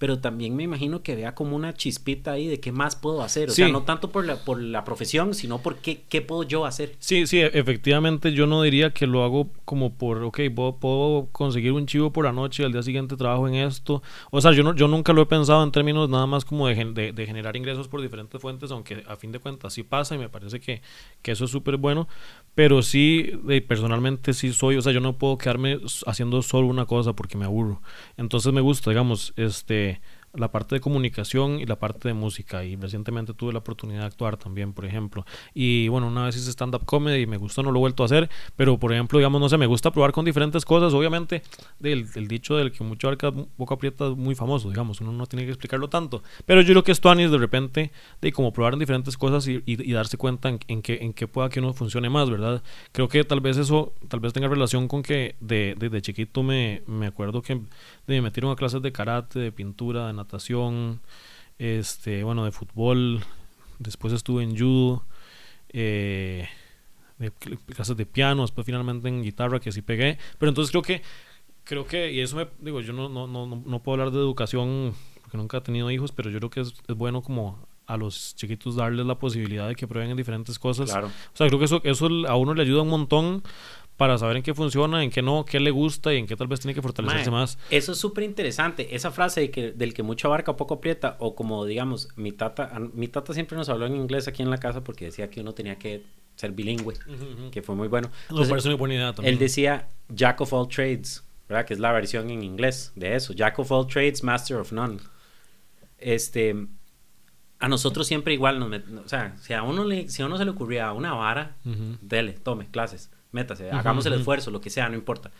Pero también me imagino que vea como una chispita ahí de qué más puedo hacer. O sea, no tanto por la, por la profesión, sino por qué, qué puedo yo hacer. Sí, sí, e- efectivamente yo no diría que lo hago como por, ok, puedo, puedo conseguir un chivo por la noche y al día siguiente trabajo en esto. O sea, yo, no, yo nunca lo he pensado en términos nada más como de, de, de generar ingresos por diferentes fuentes, aunque a fin de cuentas sí pasa y me parece que, que eso es súper bueno. Pero sí, personalmente sí soy, o sea, yo no puedo quedarme haciendo solo una cosa porque me aburro. Entonces me gusta, digamos, este way la parte de comunicación y la parte de música. Y recientemente tuve la oportunidad de actuar también por ejemplo. Y bueno una vez hice stand up comedy y me gustó no lo he vuelto a hacer. Pero por ejemplo digamos no sé me gusta probar con diferentes cosas obviamente del, el dicho del que mucho abarca poco aprieta es muy famoso digamos uno no tiene que explicarlo tanto. Pero yo creo que esto Anis de repente de como probar en diferentes cosas y, y- darse cuenta en, en que en qué pueda que uno funcione más verdad creo que tal vez eso tal vez tenga relación con que de- desde chiquito me, me acuerdo que de, me metieron a clases de karate de pintura de natación este bueno de fútbol después estuve en judo eh, de cl- clases de piano después finalmente en guitarra que sí pegué pero entonces creo que creo que y eso me digo yo no no, no, no- no puedo hablar de educación porque nunca he tenido hijos pero yo creo que es, es bueno como a los chiquitos darles la posibilidad de que prueben en diferentes cosas Claro. o sea creo que eso eso a uno le ayuda un montón para saber en qué funciona en qué no qué le gusta y en qué tal vez tiene que fortalecerse más Eso es súper interesante. Esa frase de que, del que mucho abarca, poco aprieta, o como digamos, mi tata, mi tata siempre nos habló en inglés aquí en la casa porque decía que uno tenía que ser bilingüe, que fue muy bueno. me Entonces, parece una buena idea también él decía Jack of all trades, ¿verdad? Que es la versión en inglés de eso. Jack of all trades, master of none. Este, a nosotros siempre igual nos met- o sea, si a uno le, si a uno se le ocurría una vara, Ujú. dele, tome, clases, métase, hagamos el esfuerzo, lo que sea, no importa.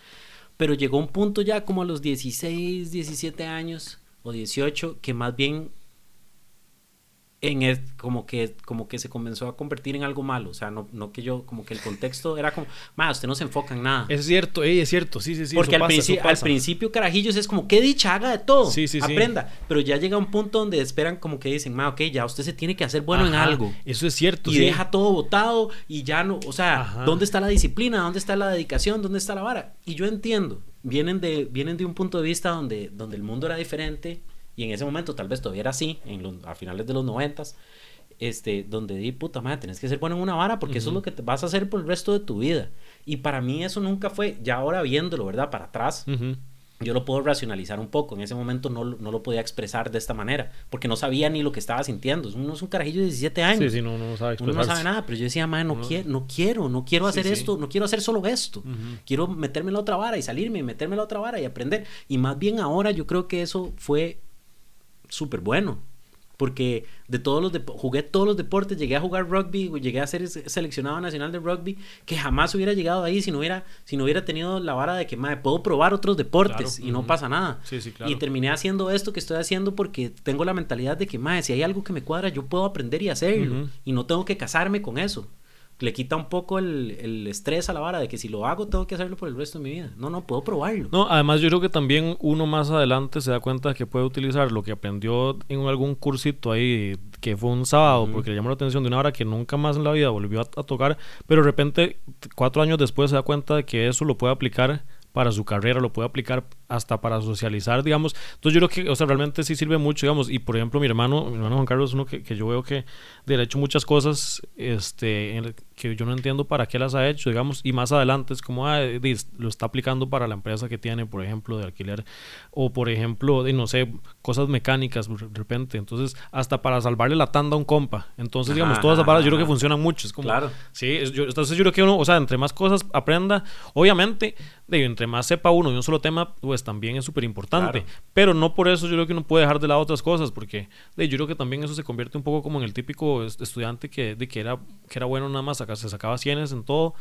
Pero llegó un punto ya como a los 16, 17 años o 18 que más bien en es, como que como que se comenzó a convertir en algo malo, o sea, no, no que yo como que el contexto era como, más usted no se enfoca en nada. es cierto ey, es cierto sí sí sí Porque al, pasa, al principio, carajillos, es como, qué dicha, haga de todo. Sí, sí, sí. aprenda. Pero ya llega un punto donde esperan como que dicen, ma, ok, ya usted se tiene que hacer bueno en algo. Eso es cierto. Y deja todo botado y ya no, o sea, Ajá. ¿dónde está la disciplina? ¿Dónde está la dedicación? ¿Dónde está la vara? Y yo entiendo, vienen de, vienen de un punto de vista donde, donde el mundo era diferente y en ese momento tal vez todavía era así, en los, a finales de los noventas, este, donde di, puta madre, tenés que ser bueno en una vara porque eso es lo que te vas a hacer por el resto de tu vida. Y para mí eso nunca fue, ya ahora viéndolo, ¿verdad? Para atrás, Ujú. yo lo puedo racionalizar un poco. En ese momento no, no lo podía expresar de esta manera, porque no sabía ni lo que estaba sintiendo. Uno es un carajillo de 17 años. Sí, sí, no, no sabe Uno no sabe nada, pero yo decía, madre, no, quiero, no quiero, no quiero Sí, hacer sí. esto, no quiero hacer solo esto. Ujú. Quiero meterme en la otra vara y salirme, y meterme en la otra vara y aprender. Y más bien ahora yo creo que eso fue súper bueno. Porque de todos los jugué todos los deportes, llegué a jugar rugby, llegué a ser se- seleccionado nacional de rugby, que jamás hubiera llegado ahí si no hubiera, si no hubiera tenido la vara de que madre, puedo probar otros deportes Claro, y no pasa nada. Sí, sí, claro. Y terminé haciendo esto que estoy haciendo porque tengo la mentalidad de que, madre, si hay algo que me cuadra, yo puedo aprender y hacerlo. Y no tengo que casarme con eso. Le quita un poco el, el, estrés a la vara de que si lo hago tengo que hacerlo por el resto de mi vida. No, no, puedo probarlo. No, además yo creo que también uno más adelante se da cuenta que puede utilizar lo que aprendió en algún cursito ahí, que fue un sábado, porque le llamó la atención de una hora que nunca más en la vida volvió a, a tocar, pero de repente cuatro años después se da cuenta de que eso lo puede aplicar para su carrera, lo puede aplicar hasta para socializar, digamos. Entonces yo creo que, o sea, realmente sí sirve mucho, digamos. Y por ejemplo, mi hermano, mi hermano Juan Carlos es uno que, que yo veo que de hecho muchas cosas este, que yo no entiendo para qué las ha hecho, digamos. Y más adelante es como, ah, lo está aplicando para la empresa que tiene, por ejemplo, de alquiler. O por ejemplo, de no sé, cosas mecánicas de repente. Entonces, hasta para salvarle la tanda a un compa. Entonces, digamos, todas esas varas yo creo que funcionan mucho. Es como, claro. Sí, yo, entonces yo creo que uno, o sea, entre más cosas aprenda, obviamente, de, entre más sepa uno de un solo tema, pues también es súper importante. Pero no por eso yo creo que uno puede dejar de lado otras cosas, porque de, yo creo que también eso se convierte un poco como en el típico estudiante que, de, que, era, que era bueno nada más, se sacaba cienes en todo,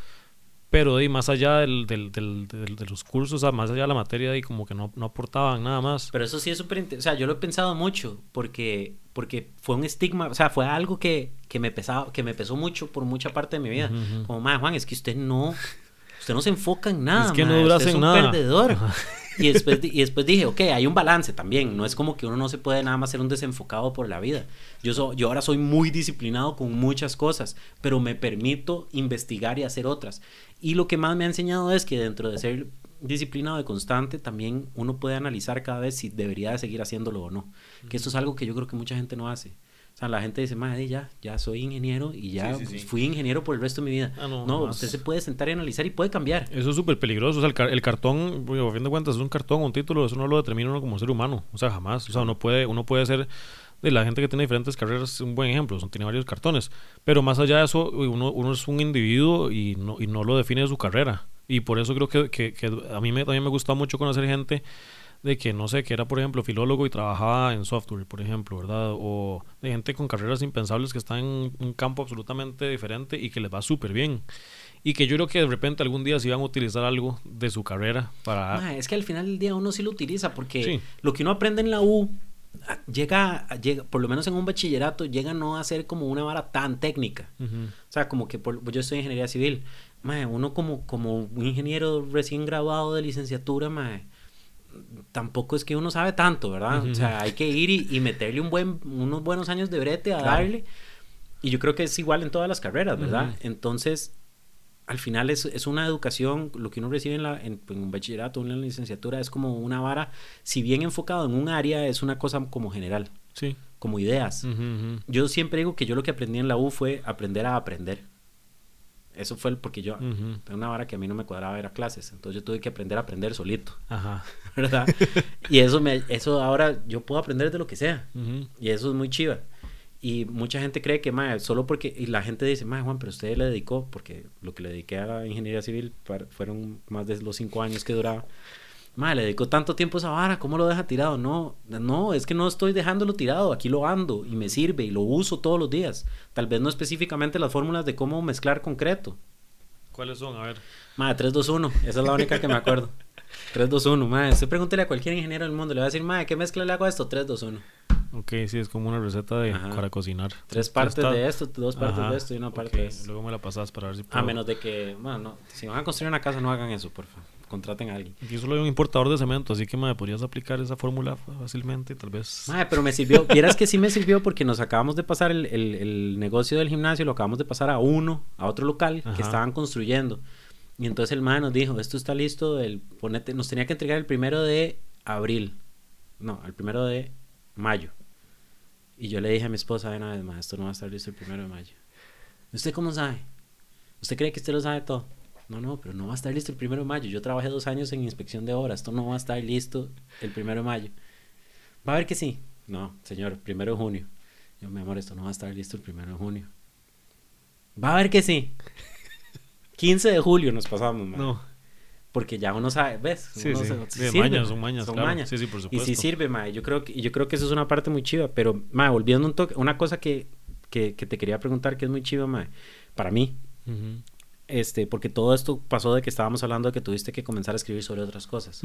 pero de, más allá del, del, del, de los cursos, más allá de la materia, de, como que no, no aportaban nada más. Pero eso sí es súper O sea, yo lo he pensado mucho, porque, porque fue un estigma, o sea, fue algo que, que, me, pesaba, que me pesó mucho por mucha parte de mi vida. Como, madre Juan, es que usted no usted no se enfoca en nada. Es que no duras en nada. perdedor. Y después, y después dije, ok, hay un balance también. No es como que uno no se puede nada más ser un desenfocado por la vida. Yo, yo ahora soy muy disciplinado con muchas cosas, pero me permito investigar y hacer otras. Y lo que más me ha enseñado es que dentro de ser disciplinado y constante, también uno puede analizar cada vez si debería de seguir haciéndolo o no. Que esto es algo que yo creo que mucha gente no hace. O sea, la gente dice, madre, ya, ya soy ingeniero y ya fui ingeniero por el resto de mi vida. Ah, no, usted se puede sentar y analizar y puede cambiar. Eso es súper peligroso. O sea, el, cartón, a fin de cuentas, es un cartón, un título, eso no lo determina uno como ser humano. O sea, jamás. O sea, uno puede, uno puede ser de la gente que tiene diferentes carreras es un buen ejemplo, son, tiene varios cartones. Pero más allá de eso, uno, uno es un individuo y no, y no lo define su carrera. Y por eso creo que, que, que a mí me, también me gusta mucho conocer gente de que no sé, que era por ejemplo filólogo y trabajaba en software, por ejemplo, ¿verdad? O de gente con carreras impensables que están en un campo absolutamente diferente y que les va súper bien. Y que yo creo que de repente algún día sí van a utilizar algo de su carrera para... es que al final del día uno sí lo utiliza porque lo que uno aprende en la U ah, llega, llega, por lo menos en un bachillerato, llega no a ser como una vara tan técnica. O sea, como que por, yo estoy en ingeniería civil. uno como, como un ingeniero recién graduado de licenciatura, mae, tampoco es que uno sabe tanto, ¿verdad? O sea, hay que ir y, meterle un buen, unos buenos años de brete a darle. Y yo creo que es igual en todas las carreras, ¿verdad? Entonces, al final es, es, una educación, lo que uno recibe en, la, en, un bachillerato, en una licenciatura, es como una vara, si bien enfocado en un área, es una cosa como general. Sí. Como ideas. Yo siempre digo que yo lo que aprendí en la U fue aprender a aprender. Eso fue porque yo, tengo una vara que a mí no me cuadraba era clases, entonces yo tuve que aprender a aprender solito, Ajá. ¿verdad? y eso, me, eso ahora yo puedo aprender de lo que sea, y eso es muy chiva. Y mucha gente cree que, mae, solo porque, y la gente dice, mae, Juan, pero usted le dedicó, porque lo que le dediqué a la ingeniería civil fueron más de los cinco años que duraba. Mae, le dedicó tanto tiempo a esa vara, ¿cómo lo deja tirado? No, no, es que no estoy dejándolo tirado, aquí lo ando y me sirve y lo uso todos los días. Tal vez no específicamente las fórmulas de cómo mezclar concreto. ¿Cuáles son? A ver. Mae, 3, 2, 1, esa es la única que me acuerdo. 3, 2, 1, mae, usted pregúntele a cualquier ingeniero del mundo, le va a decir, mae, ¿qué mezcla le hago a esto? 3, 2, 1. Ok, sí, es como una receta de, para cocinar. Tres partes de esto, dos partes de esto y una parte de esto. Luego me la pasas para ver si puedo. A menos de que, bueno, no, si van a construir una casa no hagan eso, por favor contraten a alguien. Yo solo hay un importador de cemento, así que me podrías aplicar esa fórmula fácilmente, tal vez. Madre, pero me sirvió, vieras que sí me sirvió porque nos acabamos de pasar el, el, negocio del gimnasio, lo acabamos de pasar a uno, a otro local que estaban construyendo. Y entonces el madre nos dijo, esto está listo, el, ponete, nos tenía que entregar el primero de abril, no, el primero de mayo. Y yo le dije a mi esposa, una vez más, esto no va a estar listo el primero de mayo. ¿Usted cómo sabe? ¿Usted cree que usted lo sabe todo? No, no, pero no va a estar listo el primero de mayo. Yo trabajé dos años en inspección de obras. Esto no va a estar listo el primero de mayo. Va a ver que sí. No, señor, primero de junio. Yo, mi amor, esto no va a estar listo el primero de junio. Va a ver que sí. 15 de julio nos pasamos, man. No. Porque ya uno sabe, ¿ves? Sí, sí. sirve, mañas, son mañas, son mañas. Sí, sí, por supuesto. Y sí sirve, ma. Yo creo que, yo creo que eso es una parte muy chiva. Pero, ma, volviendo un toque, una cosa que, que, que, te quería preguntar que es muy chiva, ma. Para mí, este, porque todo esto pasó de que estábamos hablando de que tuviste que comenzar a escribir sobre otras cosas.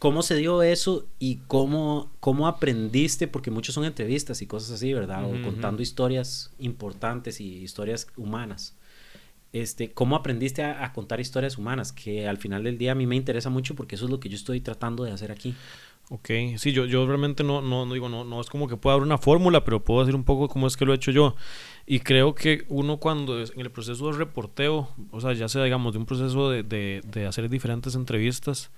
¿Cómo se dio eso y cómo, cómo aprendiste? Porque muchos son entrevistas y cosas así, ¿verdad? O contando historias importantes y historias humanas. Este, ¿cómo aprendiste a, contar historias humanas? Que al final del día a mí me interesa mucho porque eso es lo que yo estoy tratando de hacer aquí. Ok, sí, yo, yo realmente no, no, no digo, no, no es como que pueda dar una fórmula, pero puedo decir un poco cómo es que lo he hecho yo. Y creo que uno cuando es en el proceso de reporteo, o sea, ya sea digamos de un proceso de, de, de hacer diferentes entrevistas,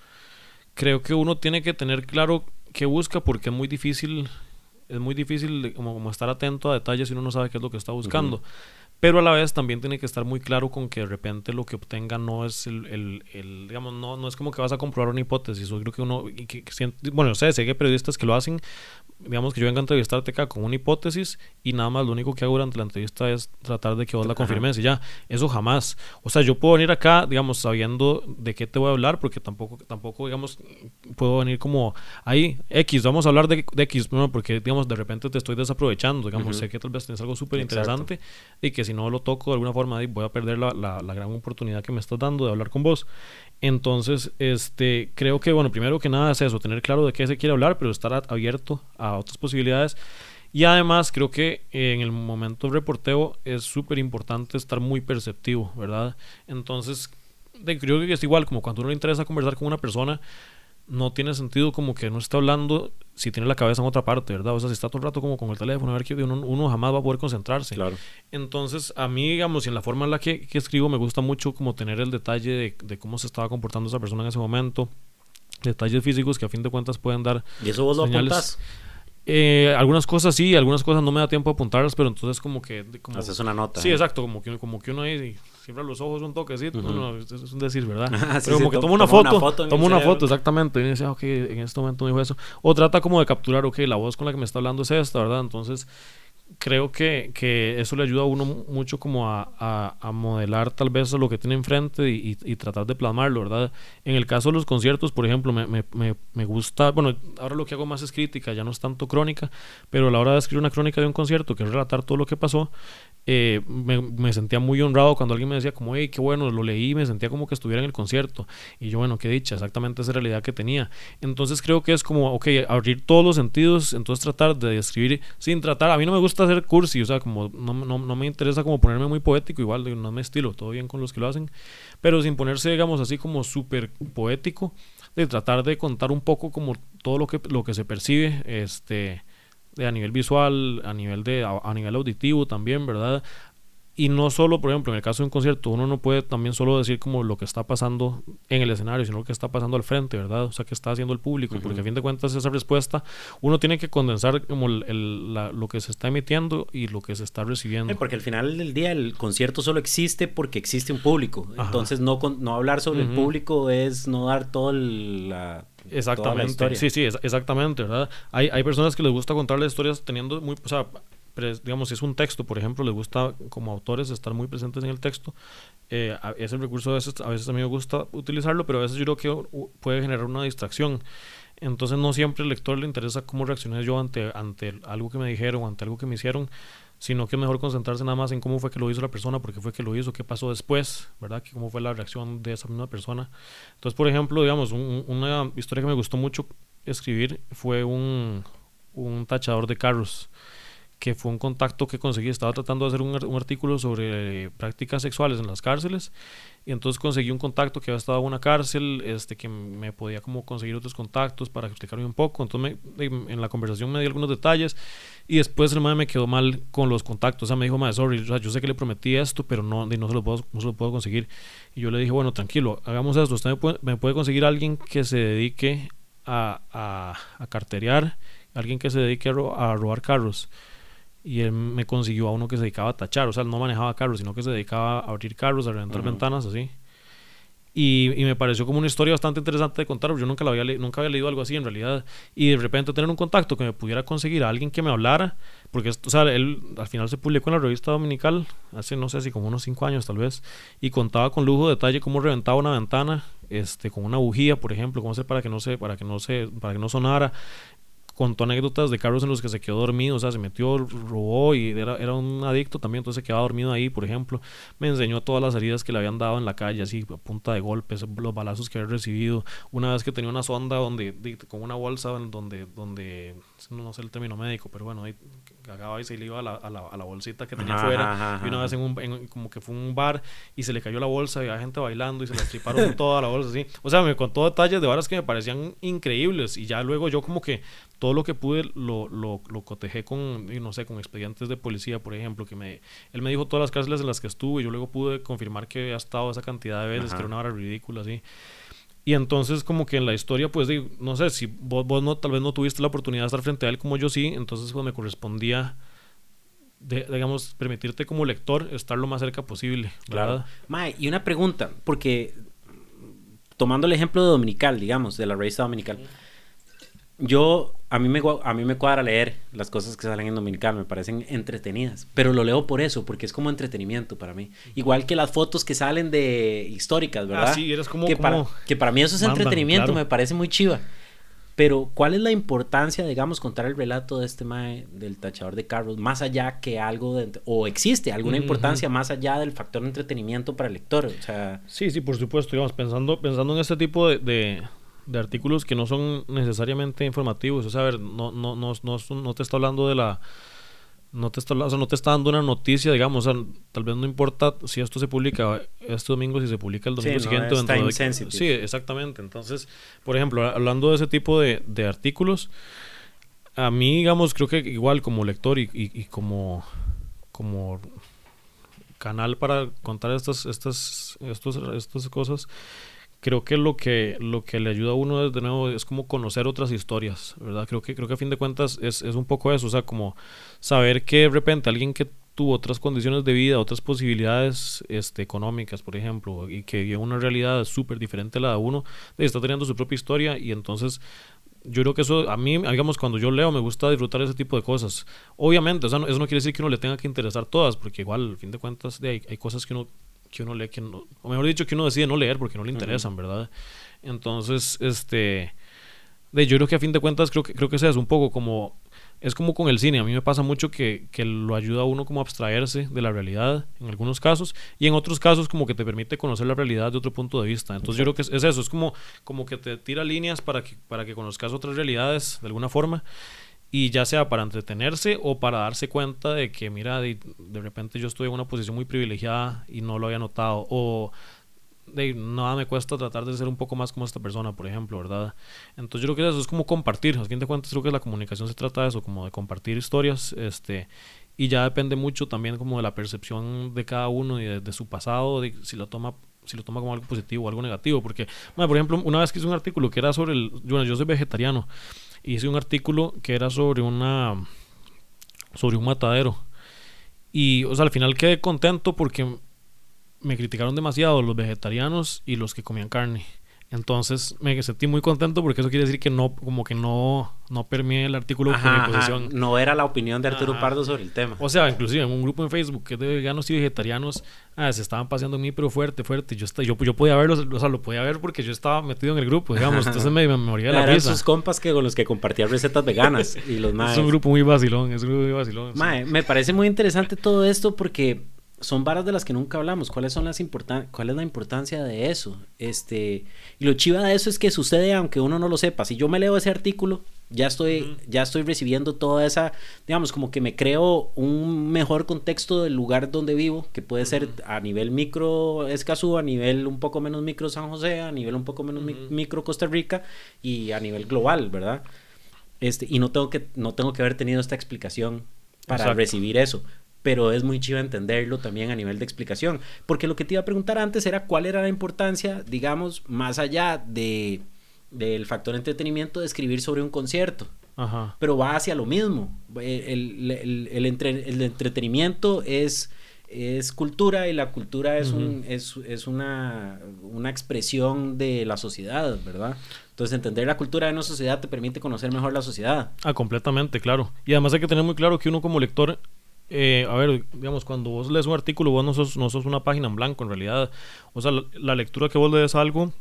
creo que uno tiene que tener claro qué busca porque es muy difícil, es muy difícil como, como, estar atento a detalles si uno no sabe qué es lo que está buscando pero a la vez también tiene que estar muy claro con que de repente lo que obtenga no es el, el, el digamos, no, no es como que vas a comprobar una hipótesis, yo creo que uno, y que, bueno, sé, sé que hay periodistas que lo hacen, digamos que yo venga a entrevistarte acá con una hipótesis y nada más lo único que hago durante la entrevista es tratar de que vos la confirmes y ya, eso jamás. O sea, yo puedo venir acá, digamos, sabiendo de qué te voy a hablar, porque tampoco, tampoco digamos, puedo venir como ahí, X, vamos a hablar de, de X, porque, digamos, de repente te estoy desaprovechando, digamos, sé que tal vez tienes algo súper interesante y que si no lo toco de alguna forma voy a perder la, gran oportunidad que me estás dando de hablar con vos. Entonces, este, creo que, bueno, primero que nada es eso, tener claro de qué se quiere hablar, pero estar abierto a otras posibilidades. Y además, creo que en el momento de reporteo es súper importante estar muy perceptivo, ¿verdad? Entonces, creo que es igual, como cuando uno le interesa conversar con una persona, no tiene sentido como que no está hablando si tiene la cabeza en otra parte, ¿verdad? O sea, si está todo el rato como con el teléfono, a ver que uno, uno jamás va a poder concentrarse. Claro. Entonces, a mí, digamos, y en la forma en la que, que escribo, me gusta mucho como tener el detalle de, de, cómo se estaba comportando esa persona en ese momento, detalles físicos que a fin de cuentas pueden dar. ¿Y eso vos lo apuntas? Eh, algunas cosas sí, algunas cosas no me da tiempo a apuntarlas, pero entonces como que... Como, Haces una nota. Sí, exacto, como que, como que uno ahí cierra los ojos un toquecito, no, es un decir, ¿verdad? pero como que toma una foto, toma una foto, exactamente, y dice, ok, en este momento me dijo eso. O trata como de capturar, ok, la voz con la que me está hablando es esta, ¿verdad? Entonces creo que, que, eso le ayuda a uno mucho como a, a, modelar tal vez lo que tiene enfrente y, y, tratar de plasmarlo, ¿verdad? En el caso de los conciertos, por ejemplo, me, me, me, gusta, bueno, ahora lo que hago más es crítica, ya no es tanto crónica, pero a la hora de escribir una crónica de un concierto, que es relatar todo lo que pasó, eh, me, sentía muy honrado cuando alguien me decía como, hey, qué bueno, lo leí, me sentía como que estuviera en el concierto. Y yo, bueno, qué dicha, exactamente esa realidad que tenía. Entonces creo que es como, ok, abrir todos los sentidos, entonces tratar de describir sin tratar, a mí no me gusta hacer cursi, o sea, como no, no, no me interesa como ponerme muy poético, igual no me estilo, todo bien con los que lo hacen, pero sin ponerse, digamos, así como súper poético, de tratar de contar un poco como todo lo que, lo que se percibe, este a nivel visual, a nivel, de, a, nivel auditivo también, ¿verdad? Y no solo, por ejemplo, en el caso de un concierto, uno no puede también solo decir como lo que está pasando en el escenario, sino lo que está pasando al frente, ¿verdad? O sea, que está haciendo el público, porque a fin de cuentas esa respuesta, uno tiene que condensar como el, la, lo que se está emitiendo y lo que se está recibiendo. porque al final del día el concierto solo existe porque existe un público. Entonces no, no hablar sobre el público es no dar toda la Exactamente. Sí, sí, exactamente, ¿verdad? Hay, hay personas que les gusta contarles historias teniendo muy, o sea, digamos, si es un texto, por ejemplo, les gusta como autores estar muy presentes en el texto. Eh, ese recurso a veces, a veces a mí me gusta utilizarlo, pero a veces yo creo que puede generar una distracción. Entonces no siempre al lector le interesa cómo reaccioné yo ante, ante algo que me dijeron ante algo que me hicieron, sino que es mejor concentrarse nada más en cómo fue que lo hizo la persona, por qué fue que lo hizo, qué pasó después, ¿verdad? Cómo fue la reacción de esa misma persona. Entonces, por ejemplo, digamos, una historia que me gustó mucho escribir fue un, un tachador de carros que fue un contacto que conseguí, estaba tratando de hacer un, un, artículo sobre prácticas sexuales en las cárceles y entonces conseguí un contacto que había estado en una cárcel, este, que me podía como conseguir otros contactos para explicarme un poco, entonces me, en la conversación me dio algunos detalles y después el madre me quedó mal con los contactos, o sea, me dijo, madre, sorry, o sea, yo sé que le prometí esto, pero no, no, se lo puedo, no se lo puedo conseguir y yo le dije, bueno, tranquilo, hagamos esto, usted me puede, me puede conseguir a alguien que se dedique a, a, a carterear, alguien que se dedique a, a robar carros y él me consiguió a uno que se dedicaba a tachar, o sea, no manejaba carros, sino que se dedicaba a abrir carros, a reventar ventanas, así. Y, me pareció como una historia bastante interesante de contar, yo nunca, la había nunca había leído algo así en realidad. Y de repente tener un contacto que me pudiera conseguir a alguien que me hablara, porque o sea, él al final se publicó en la revista dominical, hace no sé si como unos cinco años tal vez, y contaba con lujo de detalle cómo reventaba una ventana, este, con una bujía, por ejemplo, cómo hacer para que no se, para que no se, para que no sonara, contó anécdotas de carros en los que se quedó dormido, o sea, se metió, robó y era, era un adicto también, entonces se quedaba dormido ahí, por ejemplo. Me enseñó todas las heridas que le habían dado en la calle, así a punta de golpes, los balazos que había recibido. Una vez que tenía una sonda donde, con una bolsa donde, donde no sé el término médico, pero bueno, ahí cagaba y se le iba a la, a la, a la bolsita que tenía afuera. y una vez en un, en, como que fue un bar y se le cayó la bolsa y había gente bailando y se la estriparon toda la bolsa así. O sea, me contó detalles de varas que me parecían increíbles y ya luego yo como que todo lo que pude lo, lo, lo cotejé con, no sé, con expedientes de policía, por ejemplo, que me, él me dijo todas las cárceles en las que estuve y yo luego pude confirmar que había estado esa cantidad de veces, que era una vara ridícula así. Y entonces como que en la historia, pues digo, no sé, si vos, vos no, tal vez no tuviste la oportunidad de estar frente a él como yo sí, entonces pues me correspondía, de, digamos, permitirte como lector estar lo más cerca posible. ¿verdad? Claro. y una pregunta, porque tomando el ejemplo de Dominical, digamos, de la revista Dominical, yo, a mí, me, a mí me cuadra leer las cosas que salen en Dominical, me parecen entretenidas, pero lo leo por eso, porque es como entretenimiento para mí. Igual que las fotos que salen de históricas, ¿verdad? Ah, sí, eres como... Que, para, que para mí eso es entretenimiento, me parece muy chiva. Pero, ¿cuál es la importancia, digamos, contar el relato de este mae del tachador de carros, más allá que algo de, o existe alguna importancia más allá del factor de entretenimiento para el lector? O sea, sí, sí, por supuesto, digamos, pensando, pensando en este tipo de de artículos que no son necesariamente informativos. O sea, a ver, no, no, no, no, no te está hablando de la... No te, está, o sea, no te está dando una noticia, digamos, o sea, tal vez no importa si esto se publica este domingo, si se publica el domingo siguiente. No de, sí, exactamente. Entonces, por ejemplo, hablando de ese tipo de, de artículos, a mí, digamos, creo que igual como lector y, y, y como, como canal para contar estas, estas, estos, estas cosas, creo que lo que lo que le ayuda a uno de nuevo es como conocer otras historias, ¿verdad? Creo que creo que a fin de cuentas es, es un poco eso, o sea, como saber que de repente alguien que tuvo otras condiciones de vida, otras posibilidades este, económicas, por ejemplo, y que vive una realidad súper diferente a la de uno, está teniendo su propia historia y entonces yo creo que eso, a mí, digamos, cuando yo leo me gusta disfrutar ese tipo de cosas. Obviamente, o sea, eso no quiere decir que uno le tenga que interesar todas, porque igual, al fin de cuentas, hay, hay cosas que uno que uno lee, que no, o mejor dicho, que uno decide no leer porque no le interesan, ¿verdad? Entonces, este, de, yo creo que a fin de cuentas creo que, creo que es un poco como, es como con el cine, a mí me pasa mucho que, que lo ayuda a uno como a abstraerse de la realidad en algunos casos y en otros casos como que te permite conocer la realidad de otro punto de vista. Entonces yo creo que es, es, eso, es como, como que te tira líneas para que, para que conozcas otras realidades de alguna forma y ya sea para entretenerse o para darse cuenta de que, mira, de, repente yo estoy en una posición muy privilegiada y no lo había notado, o de nada me cuesta tratar de ser un poco más como esta persona, por ejemplo, ¿verdad? Entonces yo creo que eso es como compartir, al fin de cuentas creo que la comunicación se trata de eso, como de compartir historias, este, y ya depende mucho también como de la percepción de cada uno y de, su pasado, de si lo toma si lo toma como algo positivo o algo negativo, porque, por ejemplo, una vez que hice un artículo que era sobre el, bueno, yo soy vegetariano, hice un artículo que era sobre una sobre un matadero. Y o sea al final quedé contento porque me criticaron demasiado los vegetarianos y los que comían carne entonces me sentí muy contento porque eso quiere decir que no, como que no, no permeé el artículo ajá, mi posición. No era la opinión de Arturo Pardo sobre el tema. O sea, inclusive en un grupo en Facebook que es de veganos y vegetarianos, ah, se estaban paseando en mí, pero fuerte, fuerte. Yo, yo, yo podía verlo, o sea, lo podía ver porque yo estaba metido en el grupo, digamos. Entonces me, me moría la Eran sus compas que con los que compartían recetas veganas y los más. Es un grupo muy vacilón, es un grupo muy vacilón. Mae, me parece muy interesante todo esto porque son varas de las que nunca hablamos. ¿Cuáles son las importan ¿Cuál es la importancia de eso? Este, y lo chiva de eso es que sucede aunque uno no lo sepa. Si yo me leo ese artículo, ya estoy, ya estoy recibiendo toda esa, digamos, como que me creo un mejor contexto del lugar donde vivo, que puede ser a nivel micro Escazú, a nivel un poco menos micro San José, a nivel un poco menos micro Costa Rica y a nivel global, ¿verdad? Este, y no tengo que, no tengo que haber tenido esta explicación para recibir eso pero es muy chido entenderlo también a nivel de explicación. Porque lo que te iba a preguntar antes era cuál era la importancia, digamos, más allá de, del factor entretenimiento de escribir sobre un concierto. Ajá. Pero va hacia lo mismo. El, el, el, entretenimiento es, es cultura y la cultura es, un, es, es una, una expresión de la sociedad, ¿verdad? Entonces, entender la cultura de una sociedad te permite conocer mejor la sociedad. Ah, completamente, claro. Y además hay que tener muy claro que uno como lector eh, a ver, digamos, cuando vos lees un artículo, vos no sos, no sos una página en blanco, en realidad. O sea, la, lectura que vos lees algo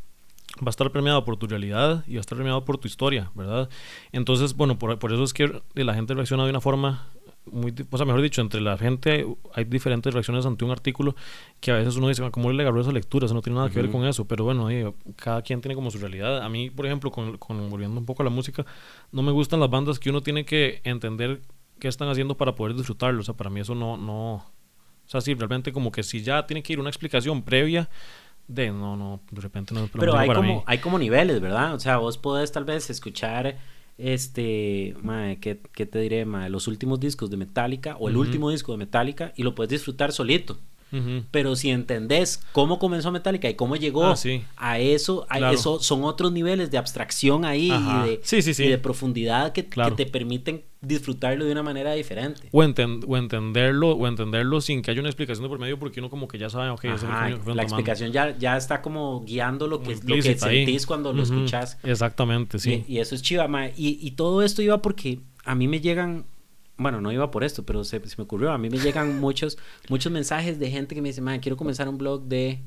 va a estar premiada por tu realidad y va a estar premiado por tu historia, ¿verdad? Entonces, bueno, por, por eso es que la gente reacciona de una forma muy, o sea, mejor dicho, entre la gente hay diferentes reacciones ante un artículo que a veces uno dice, ¿cómo le agarró esa lectura? Eso no tiene nada que ver con eso, pero bueno, cada quien tiene como su realidad. A mí, por ejemplo, con, con, volviendo un poco a la música, no me gustan las bandas que uno tiene que entender qué están haciendo para poder disfrutarlo. O sea, para mí eso no, no, o sea, sí, realmente como que si ya tiene que ir una explicación previa, de no, no, de repente no. Pero hay como, hay como niveles, ¿verdad? O sea, vos podés tal vez escuchar este, mae, ¿qué, ¿qué, te diré, mae? Los últimos discos de Metallica o el último disco de Metallica y lo puedes disfrutar solito. Pero si entendés cómo comenzó Metallica y cómo llegó Ah, a eso, a eso son otros niveles de abstracción ahí y de, sí, sí, sí. y de, profundidad que, que, te permiten disfrutarlo de una manera diferente. O, enten o, entenderlo o entenderlo sin que haya una explicación de por medio porque uno como que ya sabe, ok, Ajá, es el La explicación ya, ya está como guiando lo que, lo que sentís cuando lo escuchás. Exactamente, sí. Y, y eso es chiva, y, y todo esto iba porque a mí me llegan bueno, no iba por esto, pero se, se, me ocurrió. A mí me llegan muchos, muchos mensajes de gente que me dice, man, quiero comenzar un blog de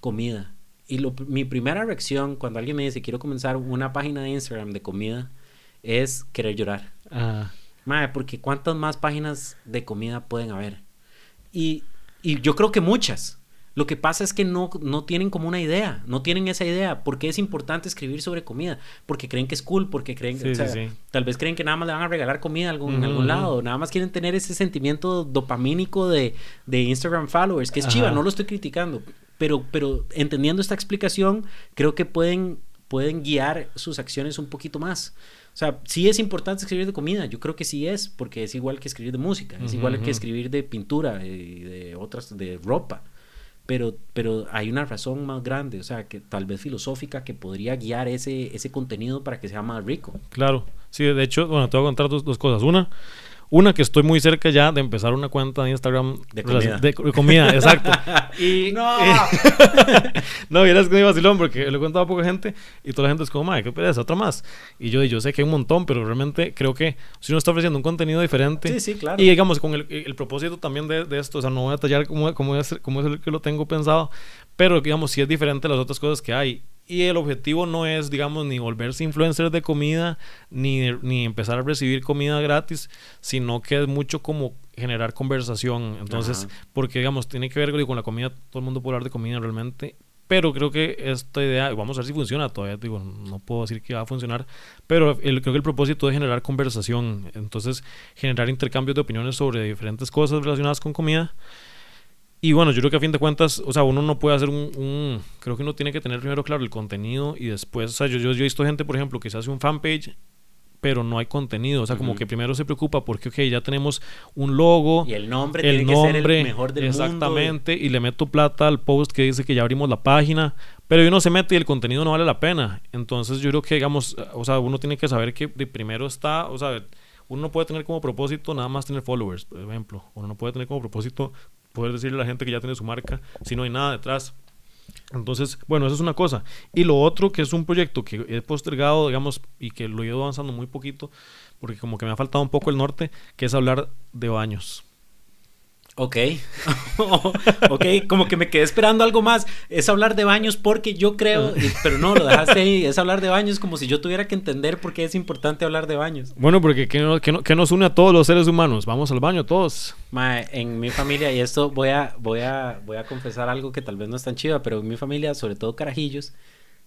comida. Y lo, mi primera reacción cuando alguien me dice, quiero comenzar una página de Instagram de comida, es querer llorar. Ah. Madre, porque ¿cuántas más páginas de comida pueden haber? Y, y yo creo que muchas. Lo que pasa es que no, no tienen como una idea, no tienen esa idea. ¿Por qué es importante escribir sobre comida? Porque creen que es cool, porque creen que, sí, o sea, sí, sí. tal vez creen que nada más le van a regalar comida algún, en algún lado, nada más quieren tener ese sentimiento dopamínico de, de Instagram followers, que es Ajá. chiva, no lo estoy criticando, pero, pero entendiendo esta explicación, creo que pueden, pueden guiar sus acciones un poquito más. O sea, sí es importante escribir de comida, yo creo que sí es, porque es igual que escribir de música, es Uh -huh, igual que escribir de pintura y de otras, de ropa pero, pero hay una razón más grande, o sea, que tal vez filosófica, que podría guiar ese, ese contenido para que sea más rico. Claro, sí, de hecho, bueno, te voy a contar dos, dos cosas. Una, una que estoy muy cerca ya de empezar una cuenta de Instagram de comida, de, de comida exacto. y no, no, vieras que me vacilón porque le he contado a poca gente y toda la gente es como, madre, qué pereza, otra más. Y yo, yo sé que hay un montón, pero realmente creo que si uno está ofreciendo un contenido diferente, sí, sí, claro. y digamos con el, el propósito también de, de, esto, o sea, no voy a detallar cómo, cómo, es, cómo es el que lo tengo pensado, pero digamos, si es diferente a las otras cosas que hay. Y el objetivo no es, digamos, ni volverse influencer de comida, ni, ni empezar a recibir comida gratis, sino que es mucho como generar conversación. Entonces, Ajá. porque, digamos, tiene que ver con la comida, todo el mundo puede hablar de comida realmente, pero creo que esta idea, vamos a ver si funciona, todavía digo, no puedo decir que va a funcionar, pero el, creo que el propósito es generar conversación, entonces generar intercambios de opiniones sobre diferentes cosas relacionadas con comida. Y bueno, yo creo que a fin de cuentas, o sea, uno no puede hacer un, un, Creo que uno tiene que tener primero claro el contenido y después, o sea, yo, yo, yo he visto gente, por ejemplo, que se hace un fanpage pero no hay contenido, o sea, uh -huh. como que primero se preocupa porque, ok, ya tenemos un logo. Y el nombre el tiene nombre, que ser el mejor del Exactamente, mundo. y le meto plata al post que dice que ya abrimos la página, pero uno se mete y el contenido no vale la pena. Entonces yo creo que, digamos, o sea, uno tiene que saber que de primero está, o sea, uno no puede tener como propósito nada más tener followers, por ejemplo. Uno no puede tener como propósito poder decirle a la gente que ya tiene su marca si no hay nada detrás. Entonces, bueno, eso es una cosa. Y lo otro, que es un proyecto que he postergado, digamos, y que lo he ido avanzando muy poquito, porque como que me ha faltado un poco el norte, que es hablar de baños. Ok, ok, como que me quedé esperando algo más. Es hablar de baños porque yo creo, pero no, lo dejaste ahí. Es hablar de baños como si yo tuviera que entender por qué es importante hablar de baños. Bueno, porque ¿qué, no, qué, no, qué nos une a todos los seres humanos? Vamos al baño todos. Mae, en mi familia, y esto voy a, voy, a, voy a confesar algo que tal vez no es tan chido, pero en mi familia, sobre todo carajillos,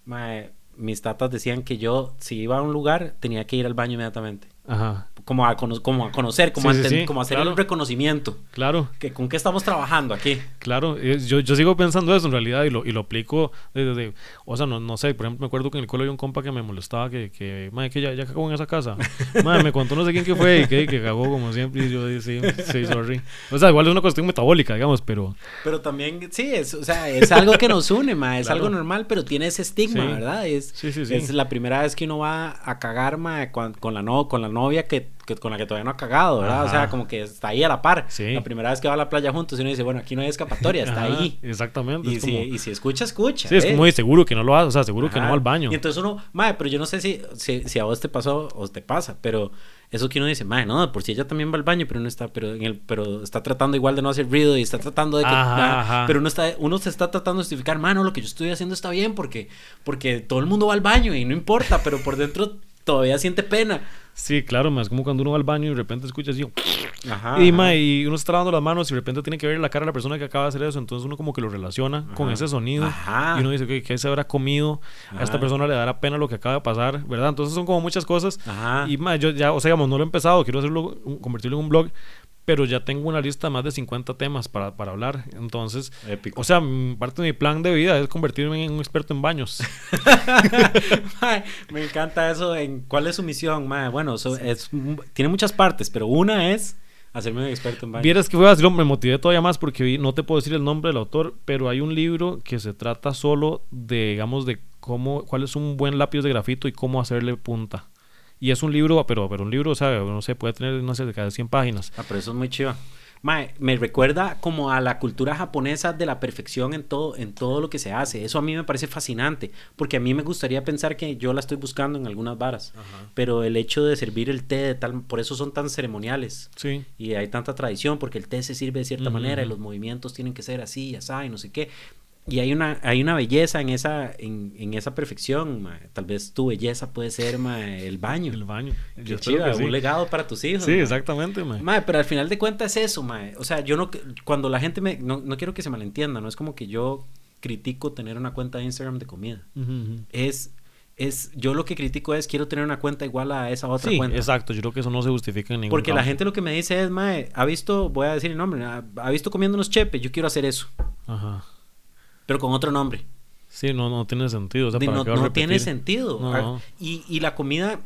mae, mis tatas decían que yo, si iba a un lugar, tenía que ir al baño inmediatamente. Ajá. Como a, como a conocer, como, sí, a, sí, sí, como a hacer claro. el reconocimiento. Claro. Que, ¿Con qué estamos trabajando aquí? Claro, yo, yo sigo pensando eso en realidad y lo, y lo aplico desde, desde, o sea, no, no sé, por ejemplo, me acuerdo que en el colegio había un compa que me molestaba que, que madre, que ya, ya cagó en esa casa. madre, me contó no sé quién que fue y que, que cagó como siempre y yo dije, sí, sí, sorry. O sea, igual es una cuestión metabólica, digamos, pero... Pero también, sí, es, o sea, es algo que nos une, ma, es Claro. algo normal, pero tiene ese estigma. ¿verdad? Es, Sí, sí, sí. es la primera vez que uno va a cagar, ma, con, con la, no, con la novia que, que- con la que todavía no ha cagado, ¿verdad? O sea, como que está ahí a la par. Sí. La primera vez que va a la playa juntos uno dice, bueno, aquí no hay escapatoria, está Ajá, ahí. Exactamente. Y es si, como, y si escucha, escucha. sí, es ¿eh? como seguro que no lo hace, o sea, seguro que no va al baño. Y entonces uno, madre, pero yo no sé si, si, si a vos te pasó o te pasa, pero eso que uno dice, madre, no, por si ella también va al baño, pero no está, pero en el, pero está tratando igual de no hacer ruido y está tratando de que, Ajá, ajá. pero uno está, uno se está tratando de justificar, mano, lo que yo estoy haciendo está bien porque, porque todo el mundo va al baño y no importa, pero por dentro todavía siente pena. Sí, claro, más como cuando uno va al baño y de repente escucha así. Ajá. y, ma, y uno está lavando las manos y de repente tiene que ver la cara de la persona que acaba de hacer eso. Entonces uno como que lo relaciona con Ajá. ese sonido. Ajá. Y uno dice que, que se habrá comido. A esta persona le dará pena lo que acaba de pasar, ¿verdad? Entonces son como muchas cosas. Y ma, yo ya, o sea, digamos, no lo he empezado. Quiero hacerlo, convertirlo en un blog. Pero ya tengo una lista de más de 50 temas para, para hablar. Entonces, Épico. o sea, parte de mi plan de vida es convertirme en un experto en baños. Mae, me encanta eso. En, ¿Cuál es su misión? Mae? Bueno, es, tiene muchas partes, pero una es hacerme un experto en baño. Vieras que fue así, me motivé todavía más porque no te puedo decir el nombre del autor, pero hay un libro que se trata solo de, digamos, de cómo, cuál es un buen lápiz de grafito y cómo hacerle punta. Y es un libro, pero, pero un libro, o sea, no sé, puede tener, no sé, de 100 páginas. Ah, pero eso es muy chiva. Mae, me recuerda como a la cultura japonesa de la perfección en todo, en todo lo que se hace. Eso a mí me parece fascinante, porque a mí me gustaría pensar que yo la estoy buscando en algunas varas. Pero el hecho de servir el té de tal, por eso son tan ceremoniales. Sí. Y hay tanta tradición, porque el té se sirve de cierta manera y los movimientos tienen que ser así, así, y no sé qué. Y hay una, hay una belleza en esa, en, en esa perfección. mae. Tal vez tu belleza puede ser mae, el baño. El baño. Qué Yo espero chiva, que sí. un legado para tus hijos. Sí, exactamente. Mae, pero al final de cuentas es eso, mae. O sea, yo no... Cuando la gente me... No, no quiero que se malentienda, no es como que yo critico tener una cuenta de Instagram de comida. Es... Es, yo lo que critico es quiero tener una cuenta igual a esa otra Sí, cuenta. exacto. Yo creo que eso no se justifica en ningún Porque la gente lo que me dice es, mae, ha visto, voy a decir el nombre, ha, ha visto comiendo unos chepes, yo quiero hacer eso, Ajá. Pero con otro nombre. Sí, no, no tiene sentido. O sea, Di- ¿para no tiene sentido. No. Ah, Y, y la comida,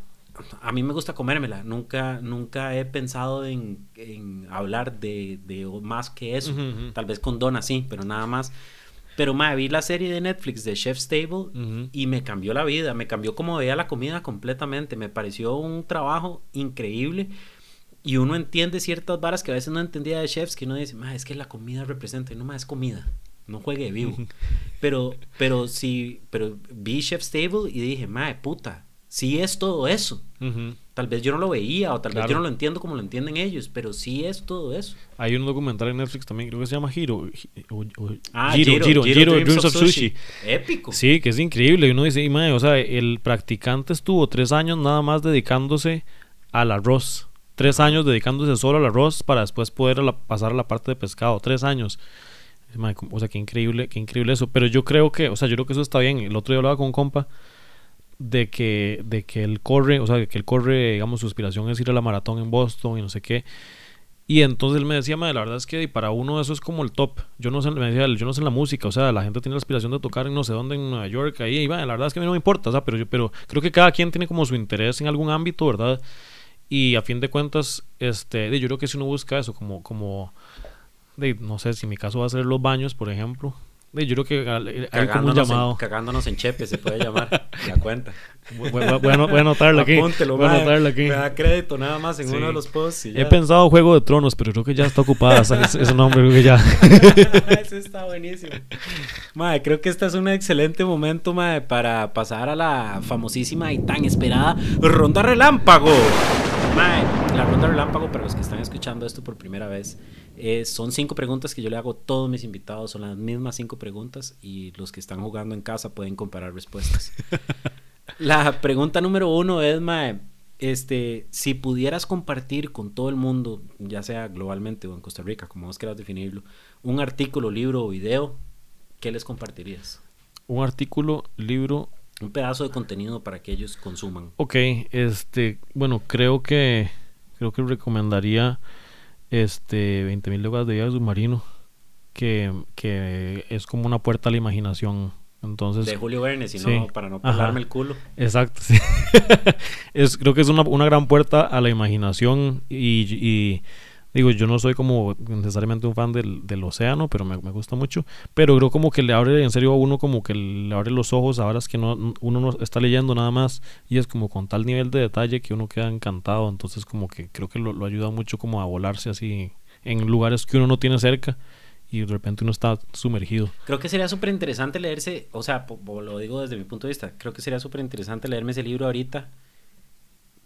a mí me gusta comérmela. Nunca, nunca he pensado en, en hablar de, de más que eso. Tal vez con Donna sí, pero nada más. Pero ma, vi la serie de Netflix de Chef's Table y me cambió la vida. Me cambió como veía la comida completamente. Me pareció un trabajo increíble. Y uno entiende ciertas varas que a veces no entendía de chefs, que uno dice, ma, es que la comida representa, y no, ma, es comida, no juegue de vivo. pero, pero sí, pero vi Chef's Table y dije, ma, puta, sí es todo eso. Tal vez yo no lo veía o tal vez yo no lo entiendo como lo entienden ellos, pero sí es todo eso. Hay un documental en Netflix también, creo que se llama Hiro. Gi- o- o- Ah, Giro, Giro, Giro, Dreams of Sushi. Épico. Sí, que es increíble. Y uno dice, y mae, o sea, el practicante estuvo tres años nada más dedicándose al arroz. Tres años dedicándose solo al arroz para después poder la- pasar a la parte de pescado. Tres años. O sea, qué increíble, qué increíble eso. Pero yo creo que, o sea, yo creo que eso está bien. El otro día hablaba con un compa de que, de que él corre, o sea, que él corre, digamos, su aspiración es ir a la maratón en Boston y no sé qué. Y entonces él me decía, "Mae, la verdad es que para uno eso es como el top. Yo no sé, me decía, yo no sé la música, o sea, la gente tiene la aspiración de tocar en no sé dónde, en Nueva York, ahí, y bueno, la verdad es que a mí no me importa, o sea, pero yo, pero creo que cada quien tiene como su interés en algún ámbito, ¿verdad? Y a fin de cuentas, este, yo creo que si uno busca eso, como, como, de, no sé, si mi caso va a ser los baños, por ejemplo, de, yo creo que al- hay como un Cagándonos, llamado. en, cagándonos en chepe se puede llamar la cuenta. Voy, voy- voy a, voy a anotarlo aquí. Apúntelo, voy a mae. anotarlo aquí. Me da crédito nada más en Sí. uno de los posts. y He ya. pensado Juego de Tronos, pero creo que ya está ocupada ese, ese nombre, creo que ya. Eso está buenísimo. Mae, creo que este es un excelente momento, mae, para pasar a la famosísima y tan esperada Ronda Relámpago. Mae, la Ronda Relámpago, para los que están escuchando esto por primera vez, eh, son cinco preguntas que yo le hago a todos mis invitados. Son las mismas cinco preguntas y los que están jugando en casa pueden comparar respuestas. La pregunta número uno es, mae, este, si pudieras compartir con todo el mundo, ya sea globalmente o en Costa Rica, como vos quieras definirlo, un artículo, libro o video, ¿qué les compartirías? Un artículo, libro. Un pedazo de contenido para que ellos consuman. Ok, este, bueno, creo que creo que recomendaría este 20.000 leguas de viaje submarino, que, que es como una puerta a la imaginación. Entonces, De Julio Verne, si sí. no, para no pelarme el culo. Exacto, sí. es, creo que es una, una gran puerta a la imaginación y, y digo, yo no soy como necesariamente un fan del, del océano, pero me, me gusta mucho, pero creo como que le abre en serio a uno como que le abre los ojos a horas que no, uno no está leyendo nada más y es como con tal nivel de detalle que uno queda encantado, entonces como que creo que lo, lo ayuda mucho como a volarse así en lugares que uno no tiene cerca y de repente uno está sumergido. Creo que sería súper interesante leerse, o sea, lo digo desde mi punto de vista, creo que sería súper interesante leerme ese libro ahorita,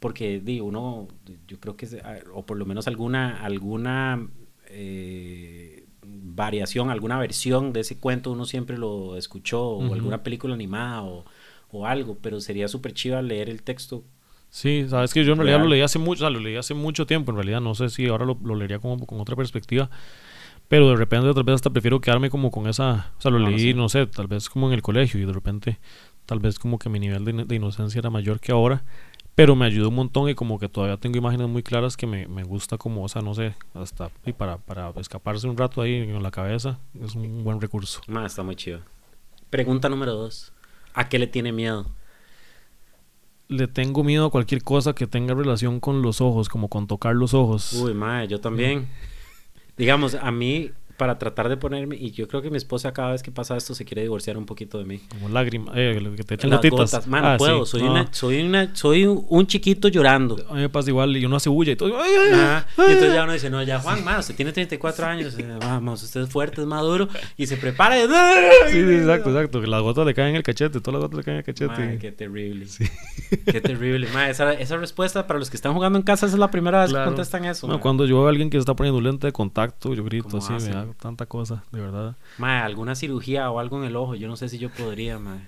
porque digo, uno, yo creo que, es, ah, o por lo menos alguna, alguna eh, variación, alguna versión de ese cuento uno siempre lo escuchó, o alguna película animada o, o algo, pero sería súper chiva leer el texto Sí, sabes que yo en realidad Real. lo leí hace mucho, o sea, lo leí hace mucho tiempo, en realidad no sé si ahora lo, lo leería como con otra perspectiva, pero de repente otra vez hasta prefiero quedarme como con esa, o sea, lo No, no leí, sé. no sé, tal vez como en el colegio y de repente tal vez como que mi nivel de inocencia era mayor que ahora, pero me ayudó un montón y como que todavía tengo imágenes muy claras que me, me gusta como, o sea, no sé, hasta y para, para escaparse un rato ahí en la cabeza, es un buen recurso. Ma, está muy chido. Pregunta número dos. ¿A qué le tiene miedo? Le tengo miedo a cualquier cosa que tenga relación con los ojos, como con tocar los ojos. Uy, mae, yo también. Digamos, a mí, para tratar de ponerme, y yo creo que mi esposa cada vez que pasa esto se quiere divorciar un poquito de mí. Como lágrimas, eh, que te echan Las gotitas. gotas, man, no Ah, puedo. sí, soy, una, soy, una, soy un, un chiquito llorando. A mí me pasa igual y uno hace bulla y todo. ¡ay, ay, Ajá. ay! Y entonces ya uno dice, no, ya Juan, man, usted tiene 34 años, eh, vamos, usted es fuerte, es maduro, y se prepara. y- Sí, sí, exacto, exacto. Que las gotas le caen en el cachete, todas las gotas le caen en el cachete. Mae, qué terrible. Qué terrible. Mae, esa, esa respuesta para los que están jugando en casa esa es la primera vez Claro. que contestan eso. No, cuando yo veo a alguien que se está poniendo lente de contacto, yo grito ¿Cómo así, me da tanta cosa, de verdad. Mae, alguna cirugía o algo en el ojo, yo no sé si yo podría, mae.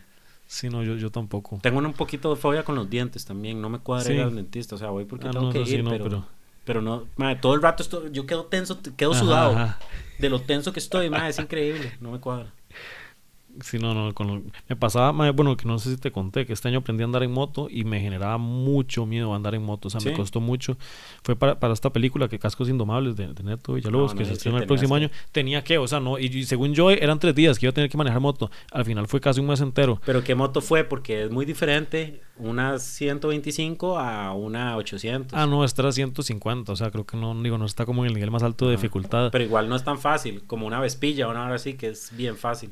Sí, no, yo, yo tampoco. Tengo un poquito de fobia con los dientes también, no me cuadra ir Sí. al dentista, o sea, voy porque Ah, tengo no, que eso sí, ir, no, pero, pero- pero no, mae, todo el rato estoy, yo quedo tenso, quedo Ajá, sudado ajá. de lo tenso que estoy, mae, es increíble, no me cuadra. Sí, no, no, con lo- me pasaba, bueno, que no sé si te conté, que este año aprendí a andar en moto y me generaba mucho miedo andar en moto, o sea, me costó mucho. Fue para, para esta película que Cascos Indomables de, de Neto Villalobos, No, no, que se estrena el próximo que- año, tenía que, o sea, no, y, y según yo eran tres días que iba a tener que manejar moto, al final fue casi un mes entero. Pero qué moto fue, porque es muy diferente una 125 a una 800. Ah, no, esta era 150, o sea, creo que no, digo, no está como en el nivel más alto de dificultad. Pero igual no es tan fácil, como una Vespilla o una hora así, que es bien fácil.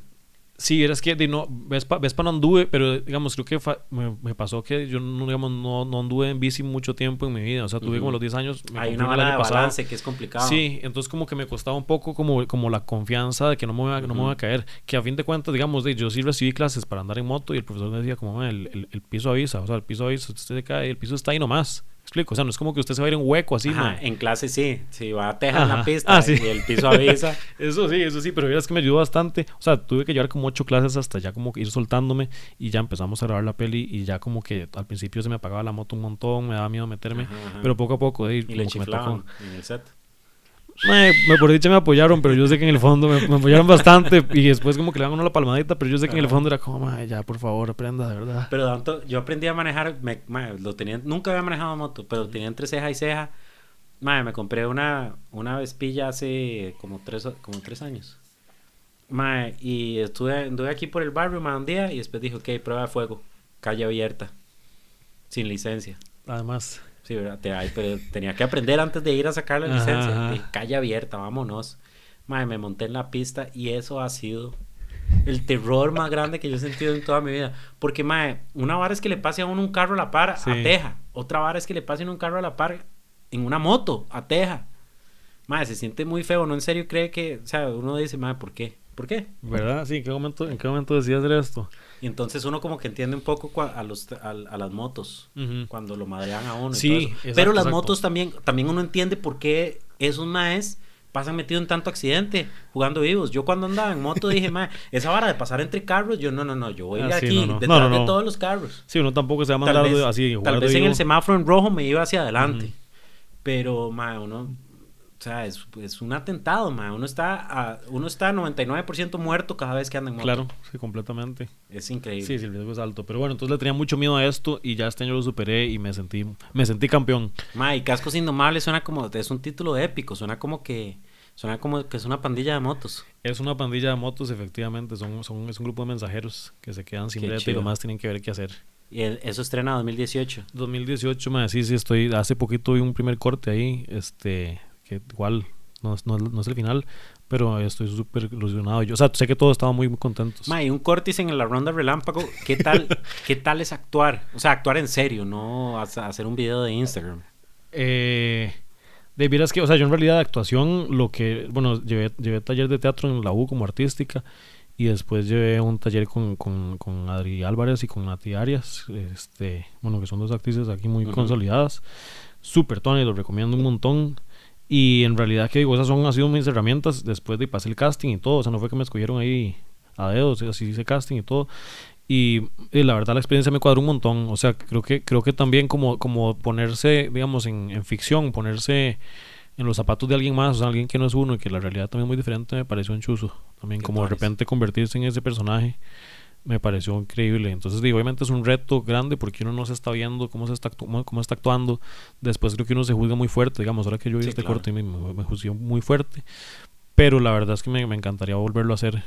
Sí, era que de no, Vespa, Vespa no anduve, pero digamos, creo que fa- me, me pasó que yo no, digamos, no, no anduve en bici mucho tiempo en mi vida. O sea, tuve como los 10 años. me Hay una año de pasado. balance que es complicado. Sí, entonces como que me costaba un poco como, como la confianza de que no me, voy a, no me voy a caer. Que a fin de cuentas, digamos, de, yo sí recibí clases para andar en moto y el profesor me decía como, "Ma, el, el, el piso avisa, o sea, el piso avisa, usted se cae, el piso está ahí nomás. Explico, o sea, no es como que usted se va a ir en hueco así, Ajá, no. en clase sí, si va a tejar la pista Ah, sí. y el piso avisa. Eso sí, eso sí, pero verás que me ayudó bastante. O sea, tuve que llevar como ocho clases hasta ya como que ir soltándome y ya empezamos a grabar la peli y ya como que al principio se me apagaba la moto un montón, me daba miedo meterme, Ajá, pero poco a poco, eh, y le que me chiflaban tocó. en el set. Me, me- por dicha me apoyaron, pero yo sé que en el fondo me, me apoyaron bastante y después como que le dan a uno la palmadita, pero yo sé que en el fondo era como, "Mae, ya por favor, aprenda, de verdad. Pero tanto, yo aprendí a manejar, me, mae, lo tenía, nunca había manejado moto, pero tenía entre ceja y ceja. Mae, me compré una, una Vespilla hace como tres, como tres años. Mae, y estuve, anduve aquí por el barrio mae, un día y después dije, ok, prueba de fuego, calle abierta, sin licencia. Además, Sí, ¿verdad? Te- ay, pero tenía que aprender antes de ir a sacar la licencia. ajá. Calle abierta, vámonos. Mae, me monté en la pista y eso ha sido el terror más grande que yo he sentido en toda mi vida. Porque, mae, una vara es que le pase a uno un carro a la par Sí. a Teja. Otra vara es que le pase un carro a la par en una moto a Teja. Mae, se siente muy feo. No en serio cree que, o sea, uno dice, mae, ¿por qué? ¿Por qué? ¿verdad? Sí, ¿en qué momento, en qué momento decías esto? Y entonces uno como que entiende un poco a, los, a, a las motos. Cuando lo madrean a uno. y Sí, todo eso. exacto, Pero las exacto. motos también, también uno entiende por qué esos maes pasan metidos en tanto accidente jugando vivos. Yo cuando andaba en moto dije, mae, esa vara de pasar entre carros, yo no, no, no, yo voy Ah, sí, aquí no, no. detrás No, de todos los carros. Sí, uno tampoco se va a Tal mandar vez, de- así. tal vez en el semáforo en rojo me iba hacia adelante. Pero, mae, uno, o sea, es, es un atentado, mae. Uno está, a, uno está 99% muerto cada vez que anda en moto. Claro, sí, completamente. Es increíble. Sí, sí, el riesgo es alto. Pero bueno, entonces le tenía mucho miedo a esto y ya este año lo superé y me sentí, me sentí campeón. Mae, y Cascos Indomables suena como, es un título épico, suena como que, suena como que es una pandilla de motos. Es una pandilla de motos, efectivamente. Son, son, es un grupo de mensajeros que se quedan sin brete y lo más tienen que ver qué hacer. Y el- eso estrena 2018. 2018, me sí, sí, estoy. Hace poquito vi un primer corte ahí, este, que igual no, es- no, no es el final, pero estoy súper ilusionado. Yo, o sea, sé que todos estaban muy, muy contentos. Mae, un Cortis en la ronda relámpago, ¿qué tal, qué tal es actuar? O sea, actuar en serio, no hace- hacer un video de Instagram. Eh, de veras que, o sea, yo en realidad de actuación, lo que, bueno, llevé, llevé taller de teatro en la U como artística y después llevé un taller con, con, con Adri Álvarez y con Nati Arias, este, bueno, que son dos actrices aquí muy Ujú. consolidadas. Súper Tony, los recomiendo un montón. Y en realidad que digo, esas son, han sido mis herramientas después de pasar el casting y todo. O sea, no fue que me escogieron ahí a dedos, así hice casting y todo. Y, la verdad la experiencia me cuadró un montón. O sea, creo que, creo que también como, como ponerse, digamos, en, en ficción, ponerse en los zapatos de alguien más, o sea, alguien que no es uno y que la realidad también es muy diferente, me pareció un chuzo. También como de repente convertirse en ese personaje me pareció increíble. Entonces, digo, obviamente es un reto grande porque uno no se está viendo cómo se está, cómo, cómo está actuando. Después creo que uno se juzga muy fuerte, digamos, ahora que yo vi este corte y me, me, juzgué muy fuerte. Pero la verdad es que me, me encantaría volverlo a hacer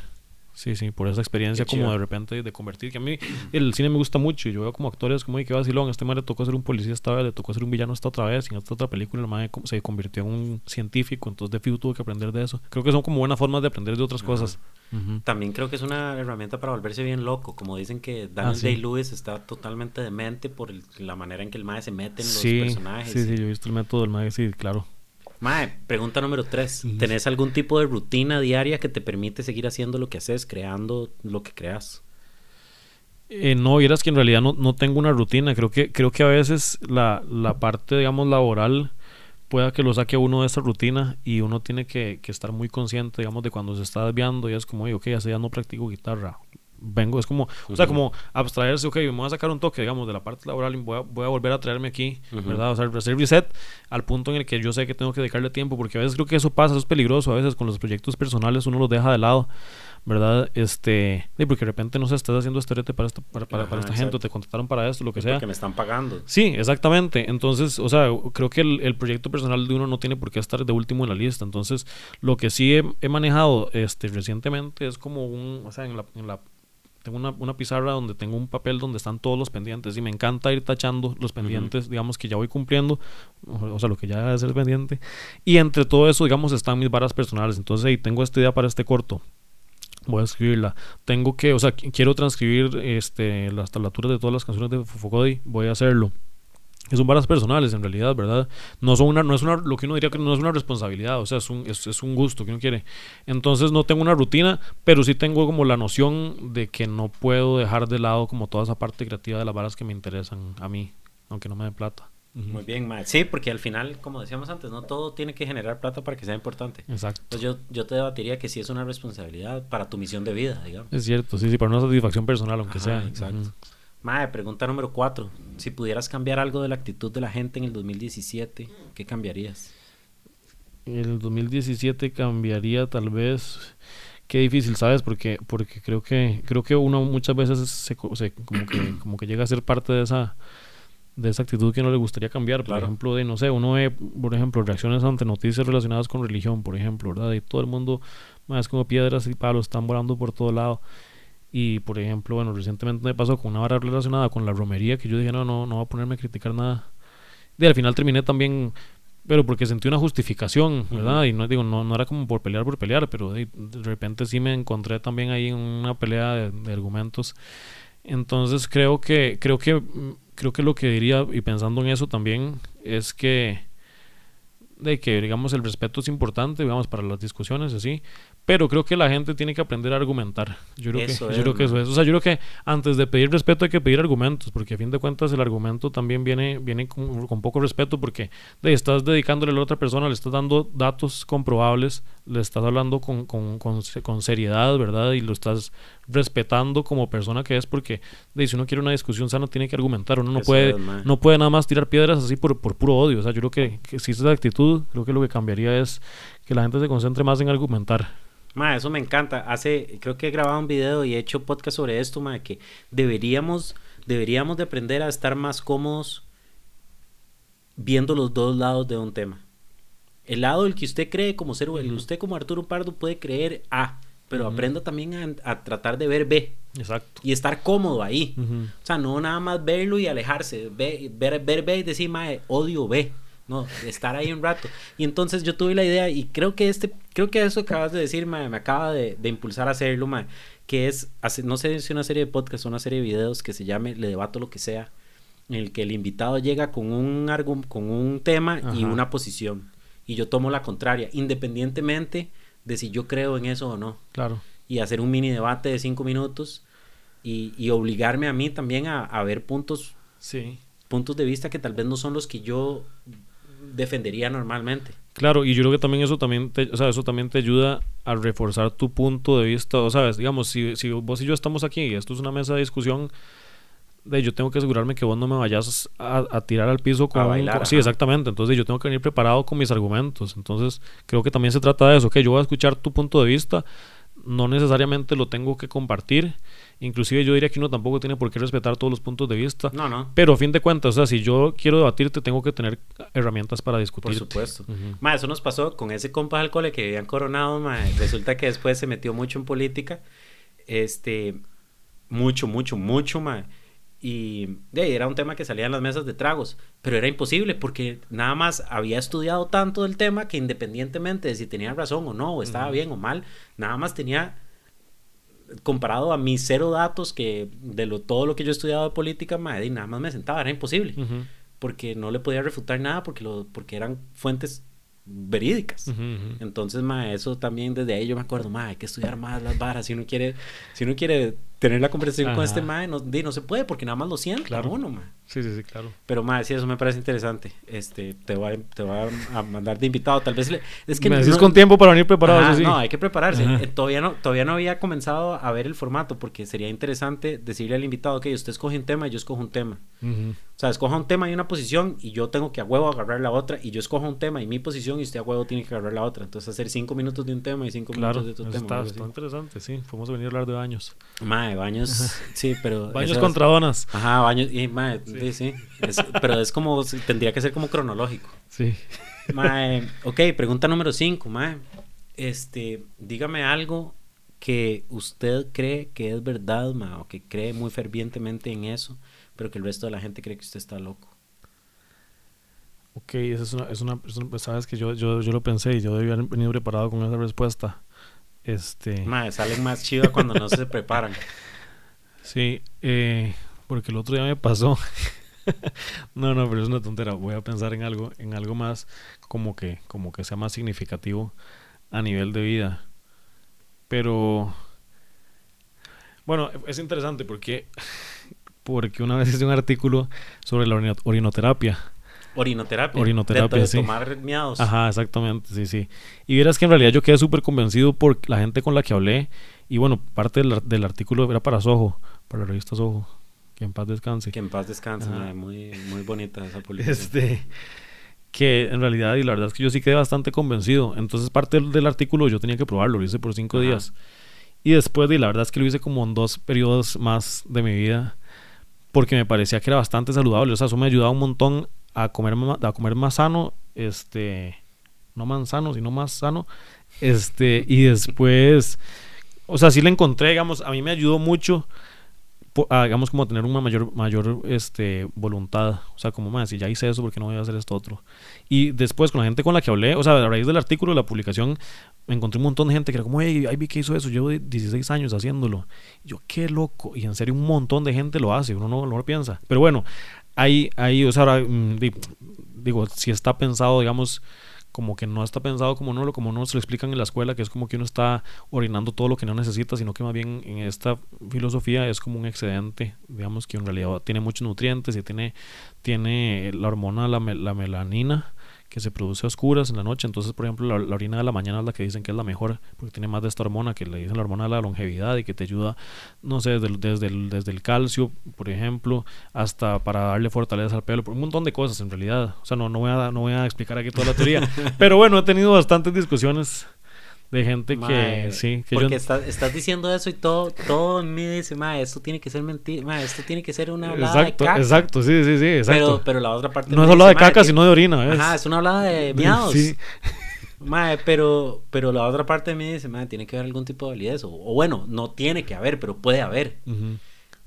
Sí, sí, por esa experiencia como de repente de convertir, que a mí el cine me gusta mucho y yo veo como actores como, que vacilón, este man le tocó ser un policía esta vez, le tocó ser un villano esta otra vez, y en esta otra película el man se convirtió en un científico, entonces de fijo tuve que aprender de eso. Creo que son como buenas formas de aprender de otras cosas. También creo que es una herramienta para volverse bien loco, como dicen que Daniel ah, Day-Lewis está totalmente demente por la manera en que el mae se mete en los personajes. Sí, sí, yo he visto el método del mae, sí, claro. Mae, pregunta número tres. ¿Tenés algún tipo de rutina diaria que te permite seguir haciendo lo que haces, creando lo que creas? Eh, no, vieras que en realidad no, no, tengo una rutina. Creo que, creo que a veces la, la, parte, digamos, laboral pueda que lo saque uno de esa rutina y uno tiene que, que estar muy consciente, digamos, de cuando se está desviando y es como, ok, ya no practico guitarra vengo, es como, o sea, como abstraerse, ok, me voy a sacar un toque, digamos, de la parte laboral y voy a, voy a volver a traerme aquí, ¿verdad? O sea, hacer reset al punto en el que yo sé que tengo que dedicarle tiempo, porque a veces creo que eso pasa, eso es peligroso, a veces con los proyectos personales uno los deja de lado, ¿verdad? Este, porque de repente no se estás haciendo esterete para, esta, para, para, esta gente, te contrataron para esto, lo que sea. Porque me están pagando. Sí, exactamente. Entonces, o sea, creo que el, el, proyecto personal de uno no tiene por qué estar de último en la lista. Entonces, lo que sí he, he manejado este, recientemente es como un, o sea, en la, en la tengo una, una, pizarra donde tengo un papel donde están todos los pendientes y me encanta ir tachando los pendientes, digamos, que ya voy cumpliendo, o, sea, lo que ya es el pendiente. Y entre todo eso, digamos, están mis varas personales. Entonces, ahí tengo esta idea para este corto. Voy a escribirla. Tengo que, o sea, quiero transcribir este, las tablaturas de todas las canciones de Fofocodi. Voy a hacerlo son varas personales en realidad, ¿verdad? No son una, no es una, lo que uno diría que no es una responsabilidad, o sea, es un, es, es, un gusto que uno quiere. Entonces no tengo una rutina, pero sí tengo como la noción de que no puedo dejar de lado como toda esa parte creativa de las varas que me interesan a mí, aunque no me den plata. Muy bien, Matt. Sí, porque al final, como decíamos antes, no todo tiene que generar plata para que sea importante. Exacto. Entonces yo, yo te debatiría que sí es una responsabilidad para tu misión de vida, digamos. Es cierto, sí, sí, para una satisfacción personal, aunque sea. Exacto. Mae, pregunta número cuatro. Si pudieras cambiar algo de la actitud de la gente en el 2017, ¿qué cambiarías? En el 2017 cambiaría tal vez... Qué difícil, ¿sabes? Porque, porque creo que creo que uno muchas veces se, como, que, como que llega a ser parte de esa de esa actitud que no le gustaría cambiar. Por ejemplo, de no sé, uno ve, por ejemplo, reacciones ante noticias relacionadas con religión, por ejemplo, ¿verdad? Y todo el mundo, más como piedras y palos, están volando por todo lado. Y por ejemplo, bueno, recientemente me pasó con una vara relacionada con la romería que yo dije, no, no, no voy a ponerme a criticar nada. Y al final terminé también, pero porque sentí una justificación, ¿verdad? Y no digo, no, no era como por pelear por pelear, pero de, repente sí me encontré también ahí en una pelea de, argumentos. Entonces creo que, creo que, creo que lo que diría, y pensando en eso también, es que de que digamos el respeto es importante digamos para las discusiones así pero creo que la gente tiene que aprender a argumentar. Yo creo, que, yo creo que eso es. O sea, yo creo que antes de pedir respeto hay que pedir argumentos, porque a fin de cuentas el argumento también viene, viene con, poco respeto, porque de, estás dedicándole a la otra persona, le estás dando datos comprobables, le estás hablando con, con, con, seriedad, ¿verdad? Y lo estás respetando como persona que es, porque de, si uno quiere una discusión sana, tiene que argumentar. Uno no, puede, no puede nada más tirar piedras así por, por puro odio. O sea, yo creo que, que si esa actitud, creo que lo que cambiaría es que la gente se concentre más en argumentar. Ma, eso me encanta. Hace, creo que he grabado un video y he hecho podcast sobre esto, ma, que deberíamos, deberíamos de aprender a estar más cómodos viendo los dos lados de un tema. El lado del que usted cree como ser, el usted como Arturo Pardo puede creer A, pero aprenda también a, tratar de ver B. Exacto. Y estar cómodo ahí. O sea, no nada más verlo y alejarse. ver, ver B y decir, ma, odio B. No, estar ahí un rato. Y entonces yo tuve la idea y creo que este, creo que eso que acabas de decir, me acaba de, impulsar a hacerlo, que es, no sé si una serie de podcasts o una serie de videos que se llame Le debato lo que sea, en el que el invitado llega con un, con un tema y una posición. Y yo tomo la contraria, independientemente de si yo creo en eso o no. Claro. Y hacer un mini debate de cinco minutos y, y obligarme a mí también a, a ver puntos, sí. puntos de vista que tal vez no son los que yo defendería normalmente. Claro, y yo creo que también eso también te, o sea, eso también te ayuda a reforzar tu punto de vista. O sabes, digamos, si, si vos y yo estamos aquí y esto es una mesa de discusión, de yo tengo que asegurarme que vos no me vayas a, tirar al piso con, bailar, sí exactamente entonces yo tengo que venir preparado con mis argumentos entonces creo que también se trata de eso que yo voy a escuchar tu punto de vista no necesariamente lo tengo que compartir Inclusive yo diría que uno tampoco tiene por qué respetar todos los puntos de vista. No, no. Pero a fin de cuentas, o sea, si yo quiero debatirte, tengo que tener herramientas para discutir. Por supuesto. eso nos pasó con ese compa del cole que habían coronado, Resulta que después se metió mucho en política. Este, mucho, mucho, mucho, ma. Y era un tema que salía en las mesas de tragos, pero era imposible porque nada más había estudiado tanto del tema que independientemente de si tenía razón o no, o estaba bien o mal, nada más tenía comparado a mis cero datos que de lo, todo lo que yo he estudiado de política, madre, nada más me sentaba, era imposible. Porque no le podía refutar nada porque, lo, porque eran fuentes verídicas. Entonces, ma, eso también desde ahí yo me acuerdo, ma, hay que estudiar más las varas. Si uno quiere, si uno quiere tener la conversación con este ma, no, no se puede porque nada más lo siente claro. uno, ma. Sí, sí, sí, claro. Pero, más sí, eso me parece interesante. Este, te voy a, te voy a mandar de invitado. Tal vez es que me decís con tiempo para venir preparado. No, hay que prepararse. Eh, todavía no, todavía no había comenzado a ver el formato porque sería interesante decirle al invitado, que usted escoge un tema y yo escojo un tema. O sea, escoja un tema y una posición y yo tengo que a huevo agarrar la otra y yo escojo un tema y mi posición y usted a huevo tiene que agarrar la otra. Entonces hacer cinco minutos de un tema y cinco minutos de otro tema. Está interesante, sí. Podemos venir a hablar de baños. Mae, baños, sí, pero... baños contra donas. Ajá, baños, y mae, sí, sí pero es como, tendría que ser como cronológico. Sí. Mae, ok, pregunta número 5, mae. Este, dígame algo que usted cree que es verdad, mae, o que cree muy fervientemente en eso, pero que el resto de la gente cree que usted está loco. Ok, esa es una, es una, pues, sabes que yo, yo, yo lo pensé y yo debía haber venido preparado con esa respuesta. Este... Mae, salen más chidas cuando no se preparan. Sí, eh, porque el otro día me pasó no, no, pero es una tontera. Voy a pensar en algo, en algo más como que, como que sea más significativo a nivel de vida. Pero bueno, es interesante porque porque una vez hice un artículo sobre la orinoterapia. Orinoterapia. Orinoterapia, de, tomar miados. Ajá, exactamente, sí, sí. Y verás que en realidad yo quedé súper convencido por la gente con la que hablé. Y bueno, parte del, del artículo era para Soho, para la revista Soho. Que en paz descanse. Que en paz descanse, muy, muy bonita esa política. Este, que en realidad, y la verdad es que yo sí quedé bastante convencido. Entonces, parte del, artículo yo tenía que probarlo, lo hice por cinco días. Y después, y la verdad es que lo hice como en dos periodos más de mi vida, porque me parecía que era bastante saludable. O sea, eso me ayudaba un montón a comer, a comer más sano, este, no más sano, sino más sano. Este, y después, o sea, sí le encontré, digamos, a mí me ayudó mucho hagamos como tener una mayor, mayor este, voluntad. O sea, como más, si ya hice eso, porque no voy a hacer esto otro? Y después, con la gente con la que hablé, o sea, a raíz del artículo de la publicación, me encontré un montón de gente que era como, hey, ahí vi que hizo eso, llevo 16 años haciéndolo. yo, qué loco. Y en serio, un montón de gente lo hace, uno no, no lo piensa. Pero bueno, ahí, ahí o sea, ahora, mm, digo, si está pensado, digamos, como que no está pensado como no, como no se lo explican en la escuela, que es como que uno está orinando todo lo que no necesita, sino que más bien en esta filosofía es como un excedente, digamos que en realidad tiene muchos nutrientes y tiene, tiene la hormona, la melanina, que se produce a oscuras en la noche. Entonces, por ejemplo, la, orina de la mañana es la que dicen que es la mejor porque tiene más de esta hormona que le dicen la hormona de la longevidad y que te ayuda, no sé, desde, desde, el, desde el calcio, por ejemplo, hasta para darle fortaleza al pelo, por un montón de cosas en realidad. O sea, no, no, voy, a, no voy a explicar aquí toda la teoría, pero bueno, he tenido bastantes discusiones de gente que sí que porque estás diciendo eso y todo todo me dice ma esto tiene que ser mentira esto tiene que ser una hablada exacto, de caca exacto sí sí sí exacto pero, pero la otra parte no es hablada de caca sino de orina ¿ves? ajá es una hablada de miados sí Mae, pero, pero la otra parte de mí dice, mae, tiene que haber algún tipo de validez. O, bueno, no tiene que haber, pero puede haber.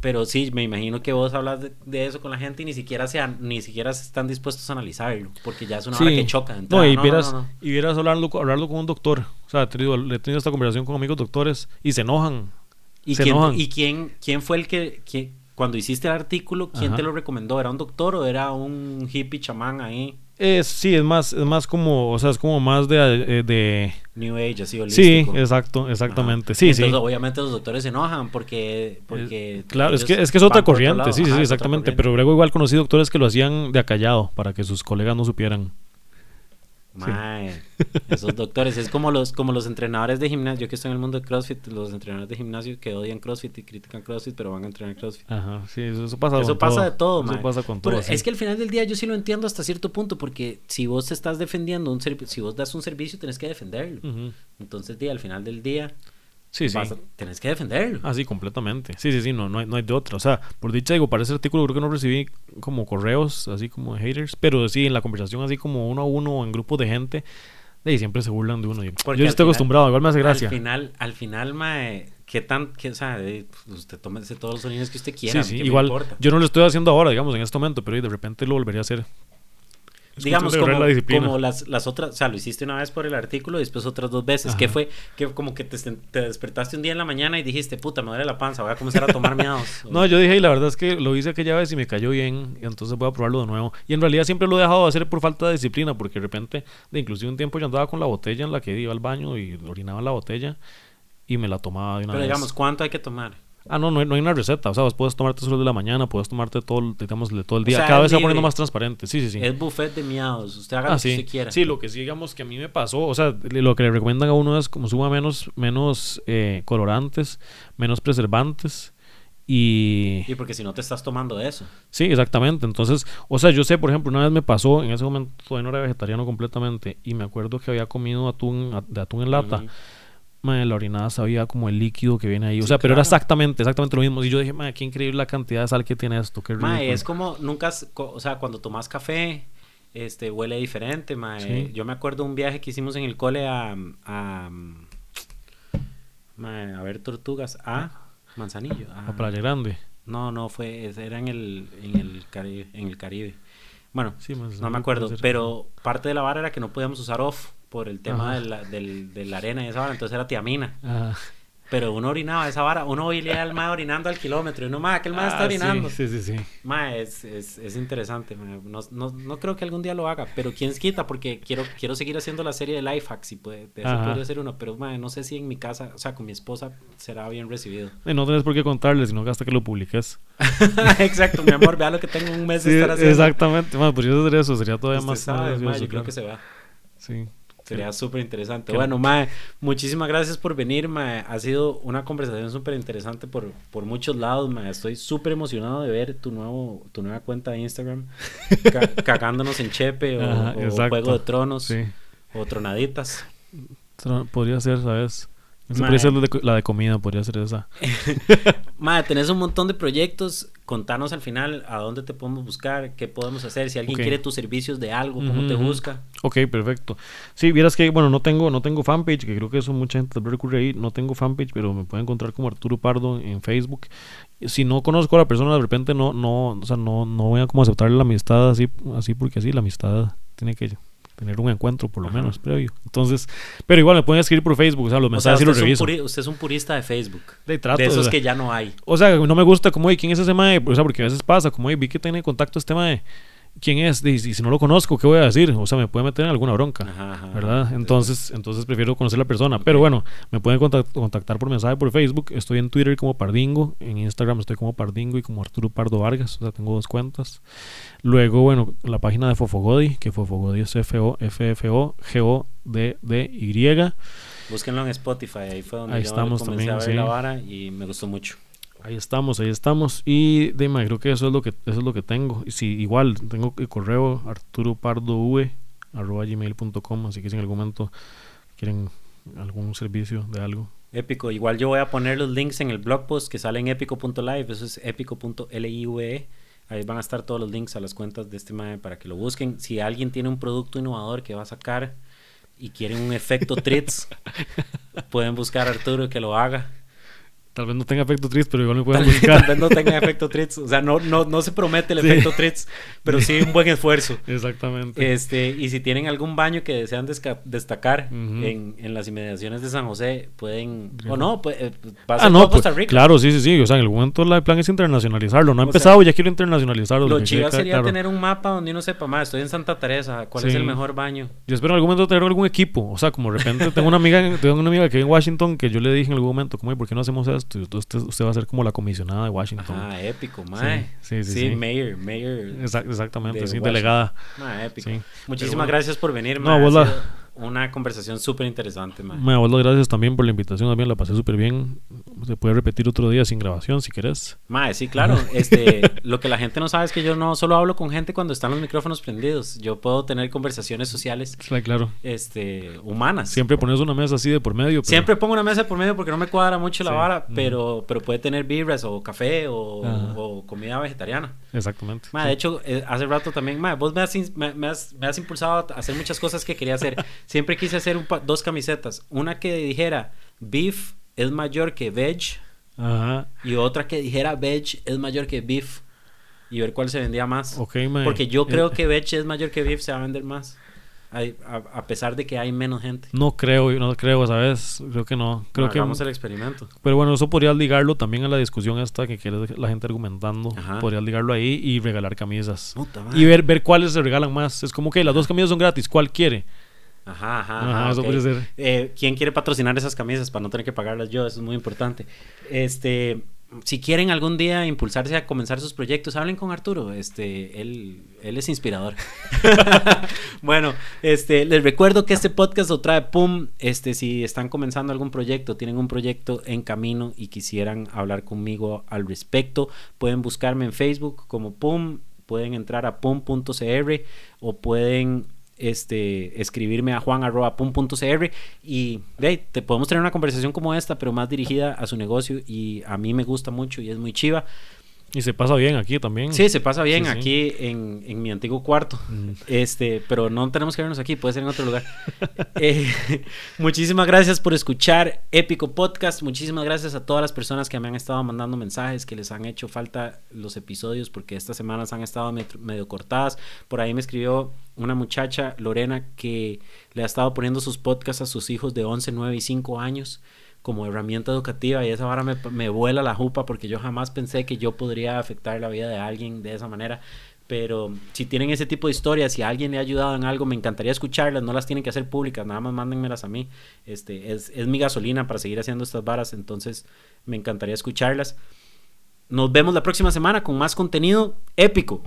Pero sí, me imagino que vos hablas de, eso con la gente y ni siquiera sean, ni siquiera están dispuestos a analizarlo, porque ya es una hora que choca. no, y vieras, y vieras hablarlo, hablarlo con un doctor. O sea, he tenido, he tenido esta conversación con amigos doctores y se enojan. ¿Y, se quién, enojan. ¿y quién, quién fue el que, cuando hiciste el artículo, quién te lo recomendó? ¿Era un doctor o era un hippie chamán ahí? Es, sí, es más, es más como, o sea, es como más de, eh, de... New Age, así holístico. Sí, exacto, exactamente. Sí, Entonces, obviamente los doctores se enojan porque... porque claro, es que, es que es otra corriente, sí, sí, sí, exactamente. Pero luego igual conocí doctores que lo hacían de acallado para que sus colegas no supieran. Mae, esos doctores, es como los, como los entrenadores de gimnasio, yo que estoy en el mundo de CrossFit, los entrenadores de gimnasio que odian CrossFit y critican CrossFit, pero van a entrenar CrossFit. Ajá, sí, eso, eso pasa Eso con pasa todo. de todo, Eso mae. pasa con Pero todo. sí. es que al final del día yo sí lo entiendo hasta cierto punto, porque si vos te estás defendiendo un servicio, si vos das un servicio, tenés que defenderlo. Entonces, di, al final del día, Sí, sí. a- tenés que defenderlo. Ah, sí, completamente. Sí, sí, sí, no, no, hay, no hay de otra. O sea, por dicha digo, para ese artículo creo que no recibí como correos, así como de haters, pero sí, en la conversación así como uno a uno o en grupos de gente, ahí siempre se burlan de uno. Yo, Porque yo estoy final- acostumbrado, igual me hace gracia. Al final, al final, mae, ¿qué tan, qué, o sea, eh, pues, usted tómese todos los sonidos que usted quiera. sí, sí, ¿qué me igual. Yo no lo estoy haciendo ahora, digamos, en este momento, pero de repente lo volvería a hacer. Digamos como, la como las, las otras, o sea, lo hiciste una vez por el artículo y después otras dos veces. que Ajá. fue? Que como que te, te despertaste un día en la mañana y dijiste, puta, me duele la panza, voy a comenzar a tomar miados. No, yo dije, y la verdad es que lo hice aquella vez y me cayó bien, y entonces voy a probarlo de nuevo. Y en realidad siempre lo he dejado de hacer por falta de disciplina, porque de repente, de inclusive un tiempo yo andaba con la botella en la que iba al baño y orinaba en la botella y me la tomaba de una Pero vez. digamos, ¿cuánto hay que tomar? Ah, no, no hay, no hay una receta. O sea, vos puedes tomarte solo de la mañana, puedes tomarte todo, el- digamos, de todo el O día. sea, Cada vez se va poniendo más transparente. Sí, sí, sí. Es buffet de miados. Usted haga Ah, lo que sí. usted quiera. Sí, lo que sí, digamos, que a mí me pasó, o sea, lo que le recomiendan a uno es como suma menos, menos eh, colorantes, menos preservantes y... Y porque si no te estás tomando eso. Sí, exactamente. Entonces, o sea, yo sé, por ejemplo, una vez me pasó, en ese momento todavía no era vegetariano completamente, y me acuerdo que había comido atún, de atún en lata. Ujú. Mae, la orinada sabía como el líquido que viene ahí. O sea, pero era exactamente, exactamente lo mismo. Y yo dije, mae, qué increíble la cantidad de sal que tiene esto. Qué ridículo". es como nunca, o sea, cuando tomas café, este, huele diferente, mae. Sí. Yo me acuerdo un viaje que hicimos en el cole a, a, mae, a ver tortugas, a Manzanillo. a- A Playa Grande. No, no, fue, era en el, en el Caribe, en el Caribe. Bueno, Sí, no me acuerdo, pero parte de la vara era que no podíamos usar off por el tema de la, del- de la arena y esa vara, entonces era tiamina. Pero uno orinaba esa vara, uno oía al mae orinando al kilómetro y uno, mae, que el mae está ah, orinando. Sí, sí, sí. Mae, es, es, es interesante, mae. No, no, no creo que algún día lo haga, pero quién quita, porque quiero, quiero seguir haciendo la serie de life hacks y puede, de eso podría ser uno, pero mae, no sé si en mi casa, o sea, con mi esposa será bien recibido. Y no tenés por qué contarles, sino que hasta que lo publiques. Exacto, mi amor, vea lo que tengo un mes de Sí, estar haciendo. exactamente. Bueno, podría hacer eso, sería todavía Usted más, sabe, mae, yo creo que se va. Sí. Sería súper interesante. Bueno, Mae, muchísimas gracias por venir, Mae. Ha sido una conversación súper interesante por, por muchos lados, Mae. Estoy súper emocionado de ver tu, nuevo, tu nueva cuenta de Instagram. ca- cagándonos en Chepe o, Ajá, o exacto. Juego de Tronos Sí. o Tronaditas. Tro- Podría ser, ¿sabes? Podría ser la de, la de comida, podría ser esa. Mae, tenés un montón de proyectos. Contanos al final a dónde te podemos buscar, qué podemos hacer. Si alguien quiere tus servicios de algo, cómo te busca. Ok, perfecto. Sí, vieras que, bueno, no tengo, no tengo fanpage, que creo que eso mucha gente vez recurre ahí. No tengo fanpage, pero me pueden encontrar como Arturo Pardo en Facebook. Si no conozco a la persona, de repente no, no, o sea, no, no voy a como aceptarle la amistad así, así porque así, la amistad tiene que tener un encuentro por lo Ajá. menos previo. Entonces, pero igual me pueden escribir por Facebook, o sea, los O sea, mensajes usted los reviso. puri- usted es un purista de Facebook. De trato, de o esos sea, que ya no hay. O sea, no me gusta como, "Ey, ¿quién es ese mae? O sea, porque a veces pasa, como, "Ey, vi que tiene contacto este mae. ¿Quién es? Y si, no lo conozco, ¿qué voy a decir? O sea, me puede meter en alguna bronca. Ajá, ajá. ¿Verdad? Entonces, entonces prefiero conocer a la persona. Pero bueno, me pueden contact- contactar por mensaje por Facebook. Estoy en Twitter como Pardingo. En Instagram estoy como Pardingo y como Arturo Pardo Vargas. O sea, tengo dos cuentas. Luego, bueno, la página de Fofogodi, que Fofogodi es F-O-F-F-O-G-O-D-D-Y. Búsquenlo en Spotify, ahí fue donde Ahí yo estamos comencé también, a ver sí. la vara y me gustó mucho. Ahí estamos, ahí estamos. Y de mae, creo que eso es lo que eso es lo que tengo. Y si igual tengo el correo arturopardov@gmail.com, así que si en algún momento quieren algún servicio de algo. Épico, igual yo voy a poner los links en el blog post que sale en épico.live, eso es épico.live. Ahí van a estar todos los links a las cuentas de este mae para que lo busquen. Si alguien tiene un producto innovador que va a sacar y quieren un efecto Tritz, pueden buscar a Arturo que lo haga. Tal vez no tenga efecto triste, pero igual me pueden Tal buscar. tal vez no tenga efecto Tritz, o sea, no, no, no se promete el Sí. efecto Tritz, pero sí un buen esfuerzo. Exactamente. Este, y si tienen algún baño que desean destacar Ujú. en, en las inmediaciones de San José, pueden. O no, pues, eh, a Ah, no, pues, Costa Rica. claro, sí, sí, sí. O sea, en el momento el plan es internacionalizarlo. No ha empezado, ya quiero internacionalizarlo. Lo chido sería claro. tener un mapa donde uno sepa más. Estoy en Santa Teresa. ¿Cuál es Sí. el mejor baño? Yo espero en algún momento tener algún equipo. O sea, como de repente tengo una amiga, tengo una amiga que vive en Washington que yo le dije en algún momento, como, "Ey, ¿por qué no hacemos esto? Usted, usted, usted va a ser como la comisionada de Washington. Ah, épico, mae. Sí, sí, Sí, sí. mayor, mayor. Exact- exactamente, de sí, Washington. delegada. Mae, épico. Sí. Muchísimas bueno. gracias por venir, No, mae. vos Ha la- Una conversación súper interesante, mae. Me vos las gracias también por la invitación, también la pasé súper bien. Se puede repetir otro día sin grabación si querés. Mae, sí, claro. Este, lo que la gente no sabe es que yo no solo hablo con gente cuando están los micrófonos prendidos. Yo puedo tener conversaciones sociales, Sí, Claro. este, humanas. Siempre pones una mesa así de por medio. pero- Siempre pongo una mesa por medio porque no me cuadra mucho la Sí. vara, pero, pero puede tener birras o café o, comida vegetariana. Exactamente. Ma, de hecho, eh, hace rato también, ma, vos me has, me, me has, me has impulsado a hacer muchas cosas que quería hacer. Siempre quise hacer un dos camisetas. Una que dijera beef es mayor que veg Ajá. y otra que dijera veg es mayor que beef y ver cuál se vendía más. Porque yo Eh, creo que veg es mayor que beef se va a vender más. A, a pesar de que hay menos gente. No creo, no creo, ¿sabes? Creo que no. Creo Ma, que. hagamos el experimento. Pero bueno, eso podría ligarlo también a la discusión esta que quiere la gente argumentando. Ajá. Podría ligarlo ahí y regalar camisas. Puta Y ver, ver cuáles se regalan más. Es como que las dos camisas son gratis. ¿Cuál quiere? Ajá, ajá, Ajá, eso puede ser. Eh, ¿Quién quiere patrocinar esas camisas para no tener que pagarlas yo? Eso es muy importante. Este, si quieren algún día impulsarse a comenzar sus proyectos, hablen con Arturo. Este, él, él es inspirador. bueno, este, les recuerdo que este podcast lo trae Pum. Este, si están comenzando algún proyecto, tienen un proyecto en camino y quisieran hablar conmigo al respecto, pueden buscarme en Facebook como Pum. Pueden entrar a pum.cr o pueden este, escribirme a juan.pum.cr y ve, te podemos tener una conversación como esta, pero más dirigida a su negocio y a mí me gusta mucho y es muy chiva. Y se pasa bien aquí también. Sí, se pasa bien Sí, sí. aquí en, en mi antiguo cuarto. Mm. Este, pero no tenemos que vernos aquí, puede ser en otro lugar. Eh, muchísimas gracias por escuchar Épico Podcast. Muchísimas gracias a todas las personas que me han estado mandando mensajes, que les han hecho falta los episodios, porque estas semanas han estado medio cortadas. Por ahí me escribió una muchacha, Lorena, que le ha estado poniendo sus podcasts a sus hijos de 11, 9 y 5 años como herramienta educativa y esa vara me, me vuela la jupa porque yo jamás pensé que yo podría afectar la vida de alguien de esa manera. Pero si tienen ese tipo de historias, si alguien le ha ayudado en algo, me encantaría escucharlas. No las tienen que hacer públicas, nada más mándenmelas a mí. Este, es, es mi gasolina para seguir haciendo estas varas, entonces me encantaría escucharlas. Nos vemos la próxima semana con más contenido épico.